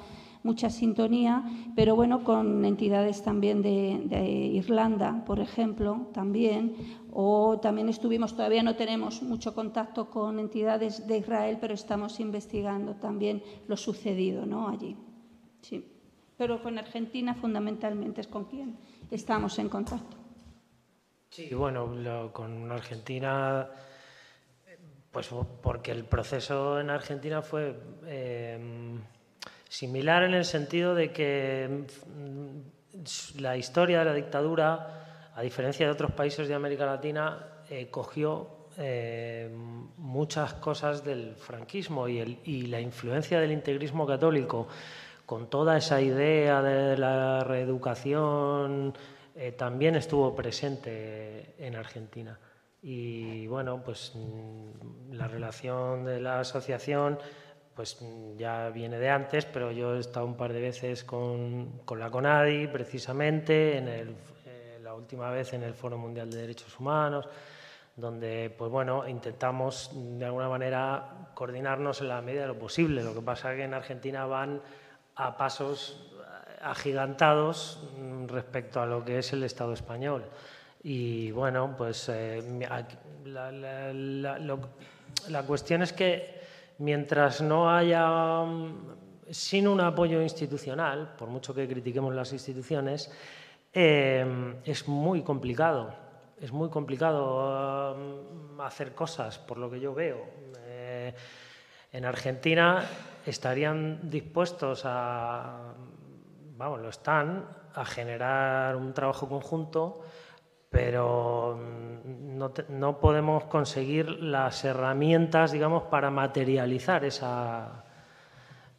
mucha sintonía, pero bueno, con entidades también de, Irlanda, por ejemplo, también, o también estuvimos, todavía no tenemos mucho contacto con entidades de Israel, pero estamos investigando también lo sucedido ¿no? allí. Sí. Pero con Argentina fundamentalmente es con quien estamos en contacto. Sí, bueno, con Argentina, pues porque el proceso en Argentina fue... Eh, Similar en el sentido de que mm, la historia de la dictadura, a diferencia de otros países de América Latina, eh, cogió eh, muchas cosas del franquismo y, la influencia del integrismo católico, con toda esa idea de la reeducación, eh, también estuvo presente en Argentina. Y bueno, pues mm, la relación de la asociación pues ya viene de antes, pero yo he estado un par de veces con, con la CONADI, precisamente, en el, eh, la última vez en el Foro Mundial de Derechos Humanos, donde pues bueno, intentamos de alguna manera coordinarnos en la medida de lo posible. Lo que pasa es que en Argentina van a pasos agigantados mm, respecto a lo que es el Estado español. Y bueno, pues eh, la, la, cuestión es que mientras no haya, mm, sin un apoyo institucional, por mucho que critiquemos las instituciones, eh, es muy complicado. Es muy complicado mm, hacer cosas, por lo que yo veo. Eh, en Argentina estarían dispuestos a vamos, lo están, a generar un trabajo conjunto, pero mm, no, podemos conseguir las herramientas, digamos, para materializar esa,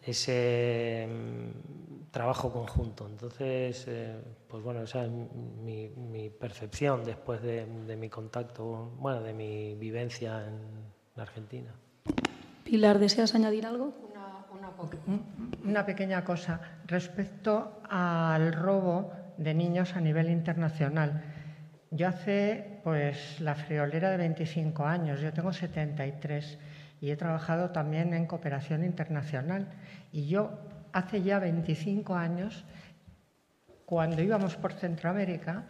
ese mm, trabajo conjunto. Entonces, eh, pues bueno, esa es mi, percepción después de, mi contacto, bueno, de mi vivencia en Argentina. Pilar, ¿deseas añadir algo? una pequeña cosa respecto al robo de niños a nivel internacional. Yo hace pues la friolera de 25 años, yo tengo 73 y he trabajado también en cooperación internacional. Y yo hace ya 25 años, cuando íbamos por Centroamérica,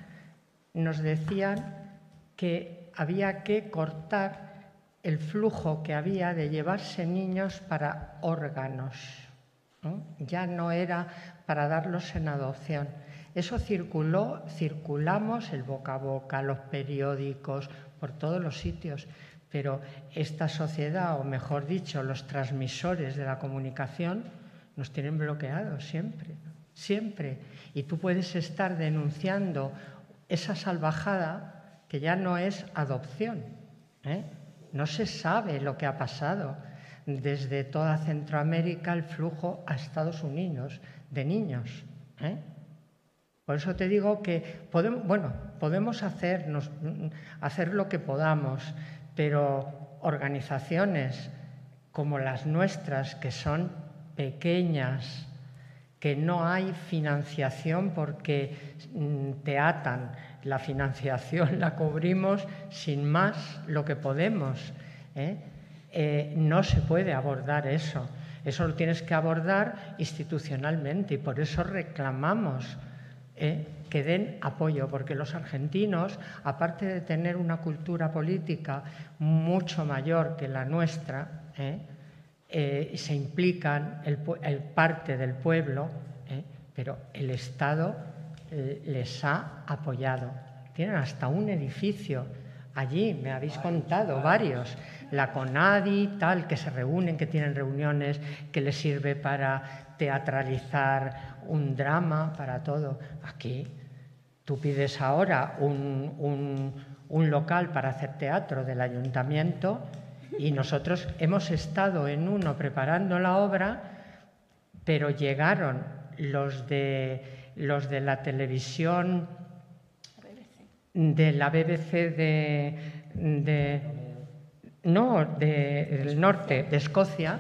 nos decían que había que cortar el flujo que había de llevarse niños para órganos. Ya no era para darlos en adopción. Eso circuló, circulamos el boca a boca, los periódicos, por todos los sitios. Pero esta sociedad, o mejor dicho, los transmisores de la comunicación, nos tienen bloqueados siempre, siempre. Y tú puedes estar denunciando esa salvajada que ya no es adopción. ¿eh? No se sabe lo que ha pasado desde toda Centroamérica el flujo a Estados Unidos de niños. ¿eh? Por eso te digo que podemos, bueno, podemos hacernos, hacer lo que podamos, pero organizaciones como las nuestras, que son pequeñas, que no hay financiación porque mm, te atan, la financiación la cubrimos sin más lo que podemos. ¿eh? Eh, no se puede abordar eso. Eso lo tienes que abordar institucionalmente y por eso reclamamos ¿eh? que den apoyo, porque los argentinos, aparte de tener una cultura política mucho mayor que la nuestra, se implican el, parte del pueblo, pero el Estado les ha apoyado. Tienen hasta un edificio allí, me habéis contado varios. La CONADI, tal, que se reúnen, que tienen reuniones, que les sirve para teatralizar un drama, para todo. Aquí tú pides ahora un, un local para hacer teatro del ayuntamiento y nosotros hemos estado en uno preparando la obra, pero llegaron los de los de la televisión de la BBC de, no, del norte, de Escocia,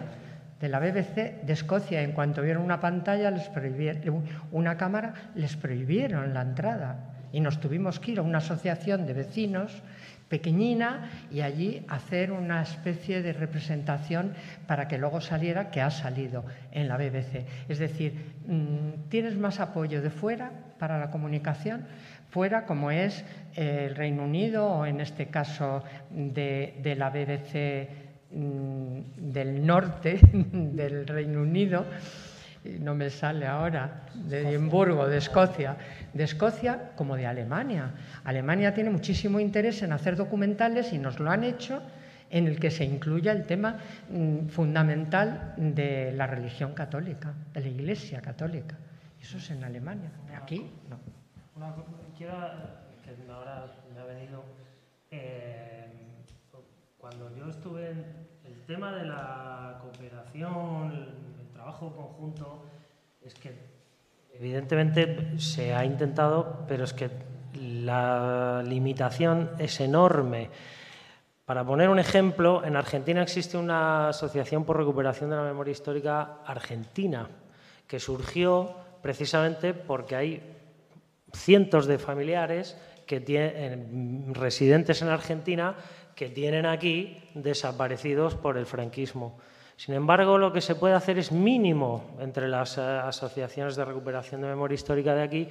de la BBC de Escocia, en cuanto vieron una pantalla, les prohibieron, una cámara, les prohibieron la entrada. Y nos tuvimos que ir a una asociación de vecinos pequeñina y allí hacer una especie de representación para que luego saliera, que ha salido en la BBC. Es decir, mm, tienes más apoyo de fuera para la comunicación, fuera como es eh, el Reino Unido o en este caso de, la BBC del norte del Reino Unido no me sale ahora, de Edimburgo, de Escocia, de Escocia como de Alemania. Alemania tiene muchísimo interés en hacer documentales y nos lo han hecho en el que se incluya el tema mm, fundamental de la religión católica, de la Iglesia católica. Eso es en Alemania. Aquí no. quiero que ahora me ha venido. Eh, cuando yo estuve en tema de la cooperación, trabajo conjunto es que evidentemente se ha intentado, pero es que la limitación es enorme. Para poner un ejemplo, en Argentina existe una asociación por recuperación de la memoria histórica argentina, que surgió precisamente porque hay cientos de familiares que tienen, residentes en Argentina que tienen aquí desaparecidos por el franquismo. Sin embargo, lo que se puede hacer es mínimo entre las eh, asociaciones de recuperación de memoria histórica de aquí,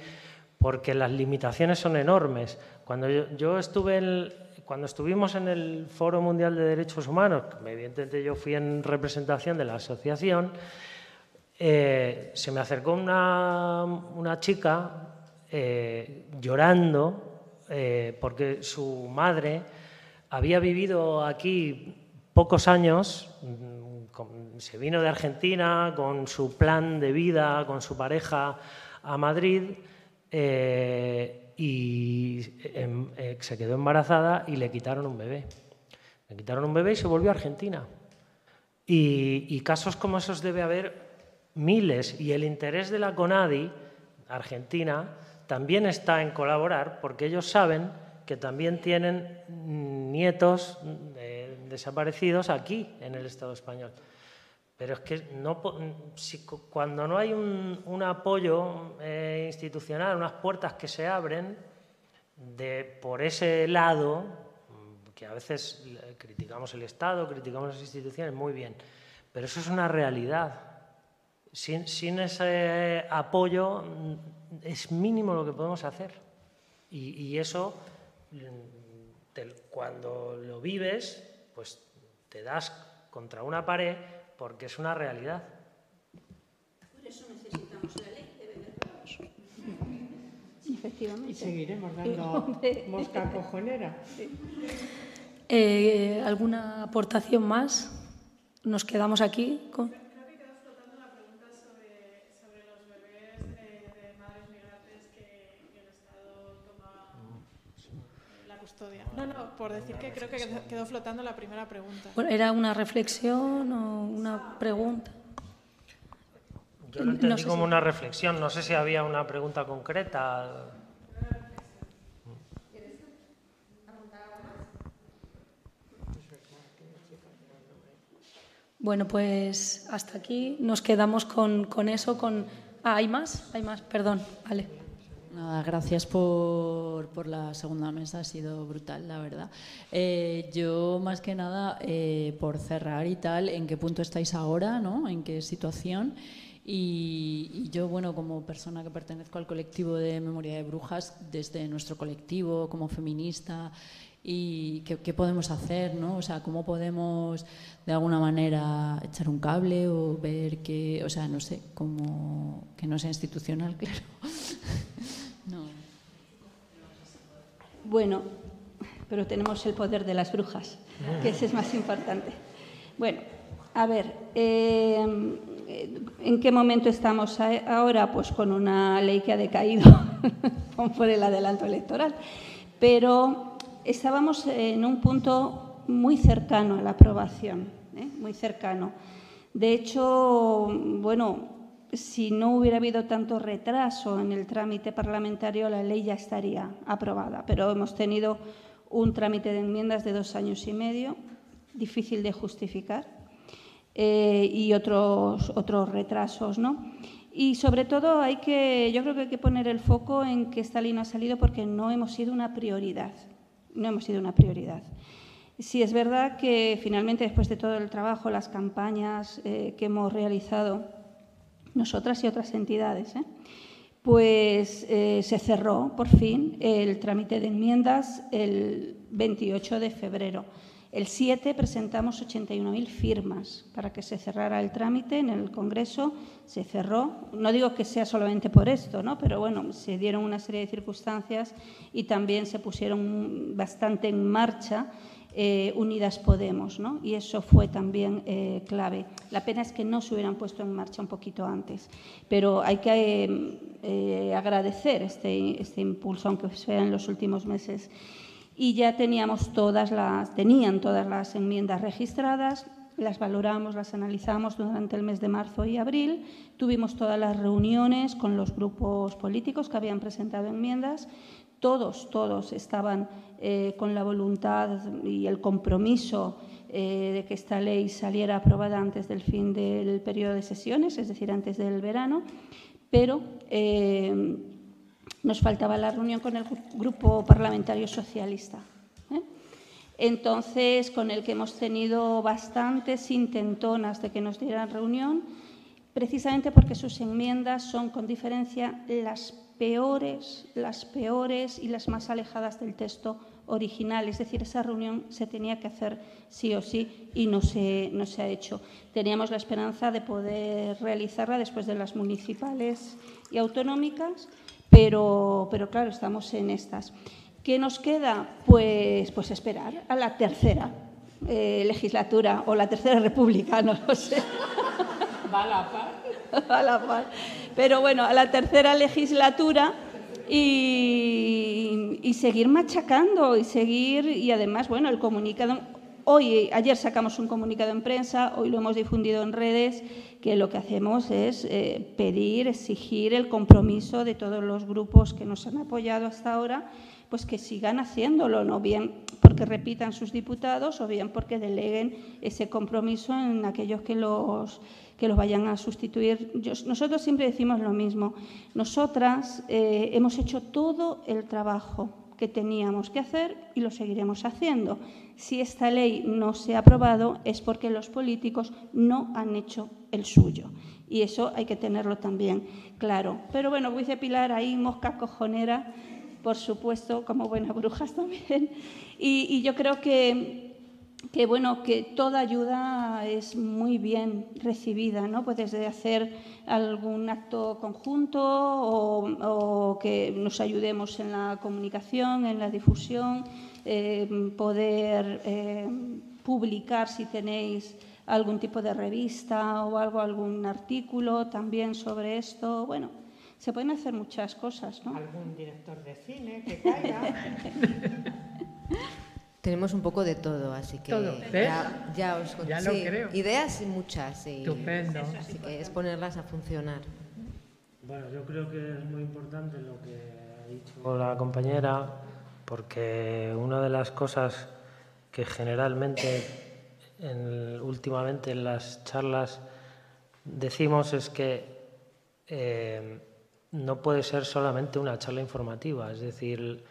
porque las limitaciones son enormes. Cuando yo, estuve cuando estuvimos en el Foro Mundial de Derechos Humanos, evidentemente yo fui en representación de la asociación, eh, se me acercó una, chica eh, llorando porque su madre había vivido aquí pocos años, mm, se vino de Argentina con su plan de vida, con su pareja a Madrid eh, y em, eh, se quedó embarazada y le quitaron un bebé. Le quitaron un bebé y se volvió a Argentina. Y, y casos como esos debe haber miles y el interés de la CONADI, Argentina, también está en colaborar porque ellos saben que también tienen nietos desaparecidos aquí en el Estado español. Pero es que no, cuando no hay un, apoyo eh, institucional, unas puertas que se abren de, por ese lado, que a veces criticamos el Estado, criticamos las instituciones, muy bien, pero eso es una realidad. Sin, ese apoyo es mínimo lo que podemos hacer. Y eso cuando lo vives, pues te das contra una pared porque es una realidad. Por eso necesitamos la ley de beber Efectivamente. Y seguiremos dando mosca cojonera. Eh, ¿Alguna aportación más? Nos quedamos aquí con... No, no, por decir que creo que quedó flotando la primera pregunta. ¿Era una reflexión o una pregunta? Yo lo entendí como una reflexión, no sé si había una pregunta concreta. Bueno, pues hasta aquí nos quedamos con, con eso, con... Ah, ¿hay más? Hay más, perdón, vale. Nada, gracias por, por, la segunda mesa, ha sido brutal, la verdad. Eh, yo, más que nada, eh, por cerrar y tal, ¿en qué punto estáis ahora? ¿no? ¿En qué situación? Y, yo, bueno, como persona que pertenezco al colectivo de Memoria de Brujas, desde nuestro colectivo, como feminista, y qué, podemos hacer, ¿no? O sea, cómo podemos de alguna manera echar un cable o ver que, o sea, no sé, como que no sea institucional, claro. Bueno, pero tenemos el poder de las brujas, que ese es más importante. Bueno, a ver, eh, ¿en qué momento estamos ahora? Pues con una ley que ha decaído por el adelanto electoral. Pero estábamos en un punto muy cercano a la aprobación, ¿eh? muy cercano. De hecho, bueno, si no hubiera habido tanto retraso en el trámite parlamentario, la ley ya estaría aprobada. Pero hemos tenido un trámite de enmiendas de dos años y medio, difícil de justificar, eh, y otros, otros retrasos, ¿no? Y sobre todo hay que, yo creo que hay que poner el foco en que esta ley no ha salido porque no hemos sido una prioridad. No hemos sido una prioridad. Sí es verdad que finalmente, después de todo el trabajo, las campañas eh, que hemos realizado, nosotras y otras entidades, ¿eh? pues eh, se cerró por fin el trámite de enmiendas el 28 de febrero. El 7 presentamos 81.000 firmas para que se cerrara el trámite en el Congreso. Se cerró. No digo que sea solamente por esto, ¿no? pero bueno, se dieron una serie de circunstancias y también se pusieron bastante en marcha eh, Unidas Podemos, ¿no? y eso fue también eh, clave. La pena es que no se hubieran puesto en marcha un poquito antes, pero hay que eh, agradecer este, este, impulso, aunque sea en los últimos meses. Y ya teníamos todas las, tenían todas las enmiendas registradas, las valoramos, las analizamos durante el mes de marzo y abril, tuvimos todas las reuniones con los grupos políticos que habían presentado enmiendas todos, todos estaban eh, con la voluntad y el compromiso eh, de que esta ley saliera aprobada antes del fin del periodo de sesiones, es decir, antes del verano, pero eh, nos faltaba la reunión con el Grupo Parlamentario Socialista. Entonces, con el que hemos tenido bastantes intentonas de que nos dieran reunión, precisamente porque sus enmiendas son, con diferencia, las peores, las peores y las más alejadas del texto original. Es decir, esa reunión se tenía que hacer sí o sí y no se, no se ha hecho. Teníamos la esperanza de poder realizarla después de las municipales y autonómicas, pero, pero claro, estamos en estas. ¿Qué nos queda? Pues, pues esperar a la tercera eh, legislatura o la tercera república, no lo sé. Va a la par. A la par. Pero bueno, a la tercera legislatura y, y, seguir machacando y seguir, y además, bueno, el comunicado, hoy, ayer sacamos un comunicado en prensa, hoy lo hemos difundido en redes, que lo que hacemos es eh, pedir, exigir el compromiso de todos los grupos que nos han apoyado hasta ahora, pues que sigan haciéndolo, no bien porque repitan sus diputados o bien porque deleguen ese compromiso en aquellos que los que los vayan a sustituir. nosotros siempre decimos lo mismo. Nosotras eh, hemos hecho todo el trabajo que teníamos que hacer y lo seguiremos haciendo. Si esta ley no se ha aprobado es porque los políticos no han hecho el suyo. Y eso hay que tenerlo también claro. Pero bueno, como dice Pilar, ahí mosca cojonera, por supuesto, como buenas brujas también. y yo creo que que bueno, que toda ayuda es muy bien recibida, ¿no? Puedes hacer algún acto conjunto o, que nos ayudemos en la comunicación, en la difusión, eh, poder eh, publicar si tenéis algún tipo de revista o algo, algún artículo también sobre esto. Bueno, se pueden hacer muchas cosas, ¿no? Algún director de cine que caiga. Tenemos un poco de todo, así que Ya, os ya lo creo. Ideas y muchas, y, Estupendo. Así que es ponerlas a funcionar. Bueno, yo creo que es muy importante lo que ha dicho la compañera, porque una de las cosas que generalmente últimamente en las charlas decimos es que eh, no puede ser solamente una charla informativa, es decir,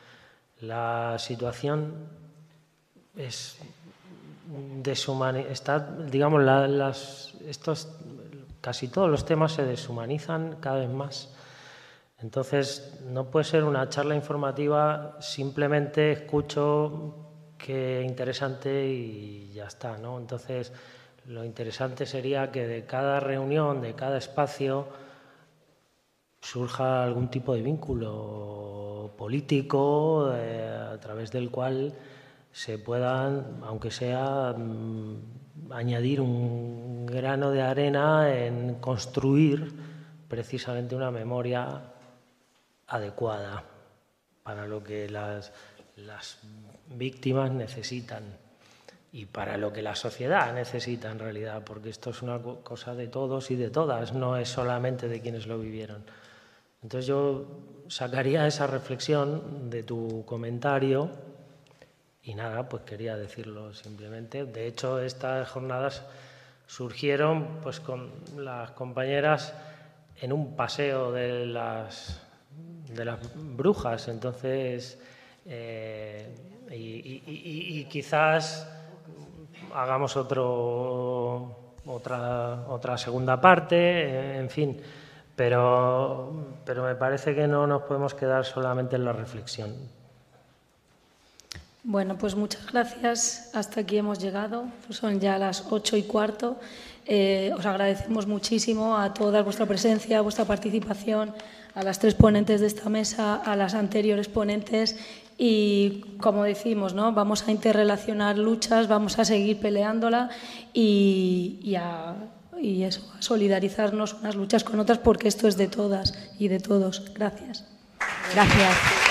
la situación es está, digamos, las, estos, casi todos los temas se deshumanizan cada vez más. Entonces, no puede ser una charla informativa, simplemente escucho qué interesante y ya está, ¿no? Entonces, lo interesante sería que de cada reunión, de cada espacio, surja algún tipo de vínculo político eh, a través del cual se puedan, aunque sea, mm, añadir un grano de arena en construir precisamente una memoria adecuada para lo que las, las víctimas necesitan y para lo que la sociedad necesita en realidad, porque esto es una cosa de todos y de todas, no es solamente de quienes lo vivieron. Entonces yo sacaría esa reflexión de tu comentario y nada, pues quería decirlo simplemente. De hecho, estas jornadas surgieron pues con las compañeras en un paseo de las, de las brujas. Entonces, eh, y, quizás hagamos otro, otra, otra segunda parte, en fin. Pero, pero me parece que no nos podemos quedar solamente en la reflexión. Bueno, pues muchas gracias. Hasta aquí hemos llegado. Son ya las ocho y cuarto. Eh, os agradecemos muchísimo a toda vuestra presencia, vuestra participación, a las tres ponentes de esta mesa, a las anteriores ponentes y, como decimos, ¿no? vamos a interrelacionar luchas, vamos a seguir peleándola y, a, y eso, a solidarizarnos unas luchas con otras porque esto es de todas y de todos. Gracias. Gracias.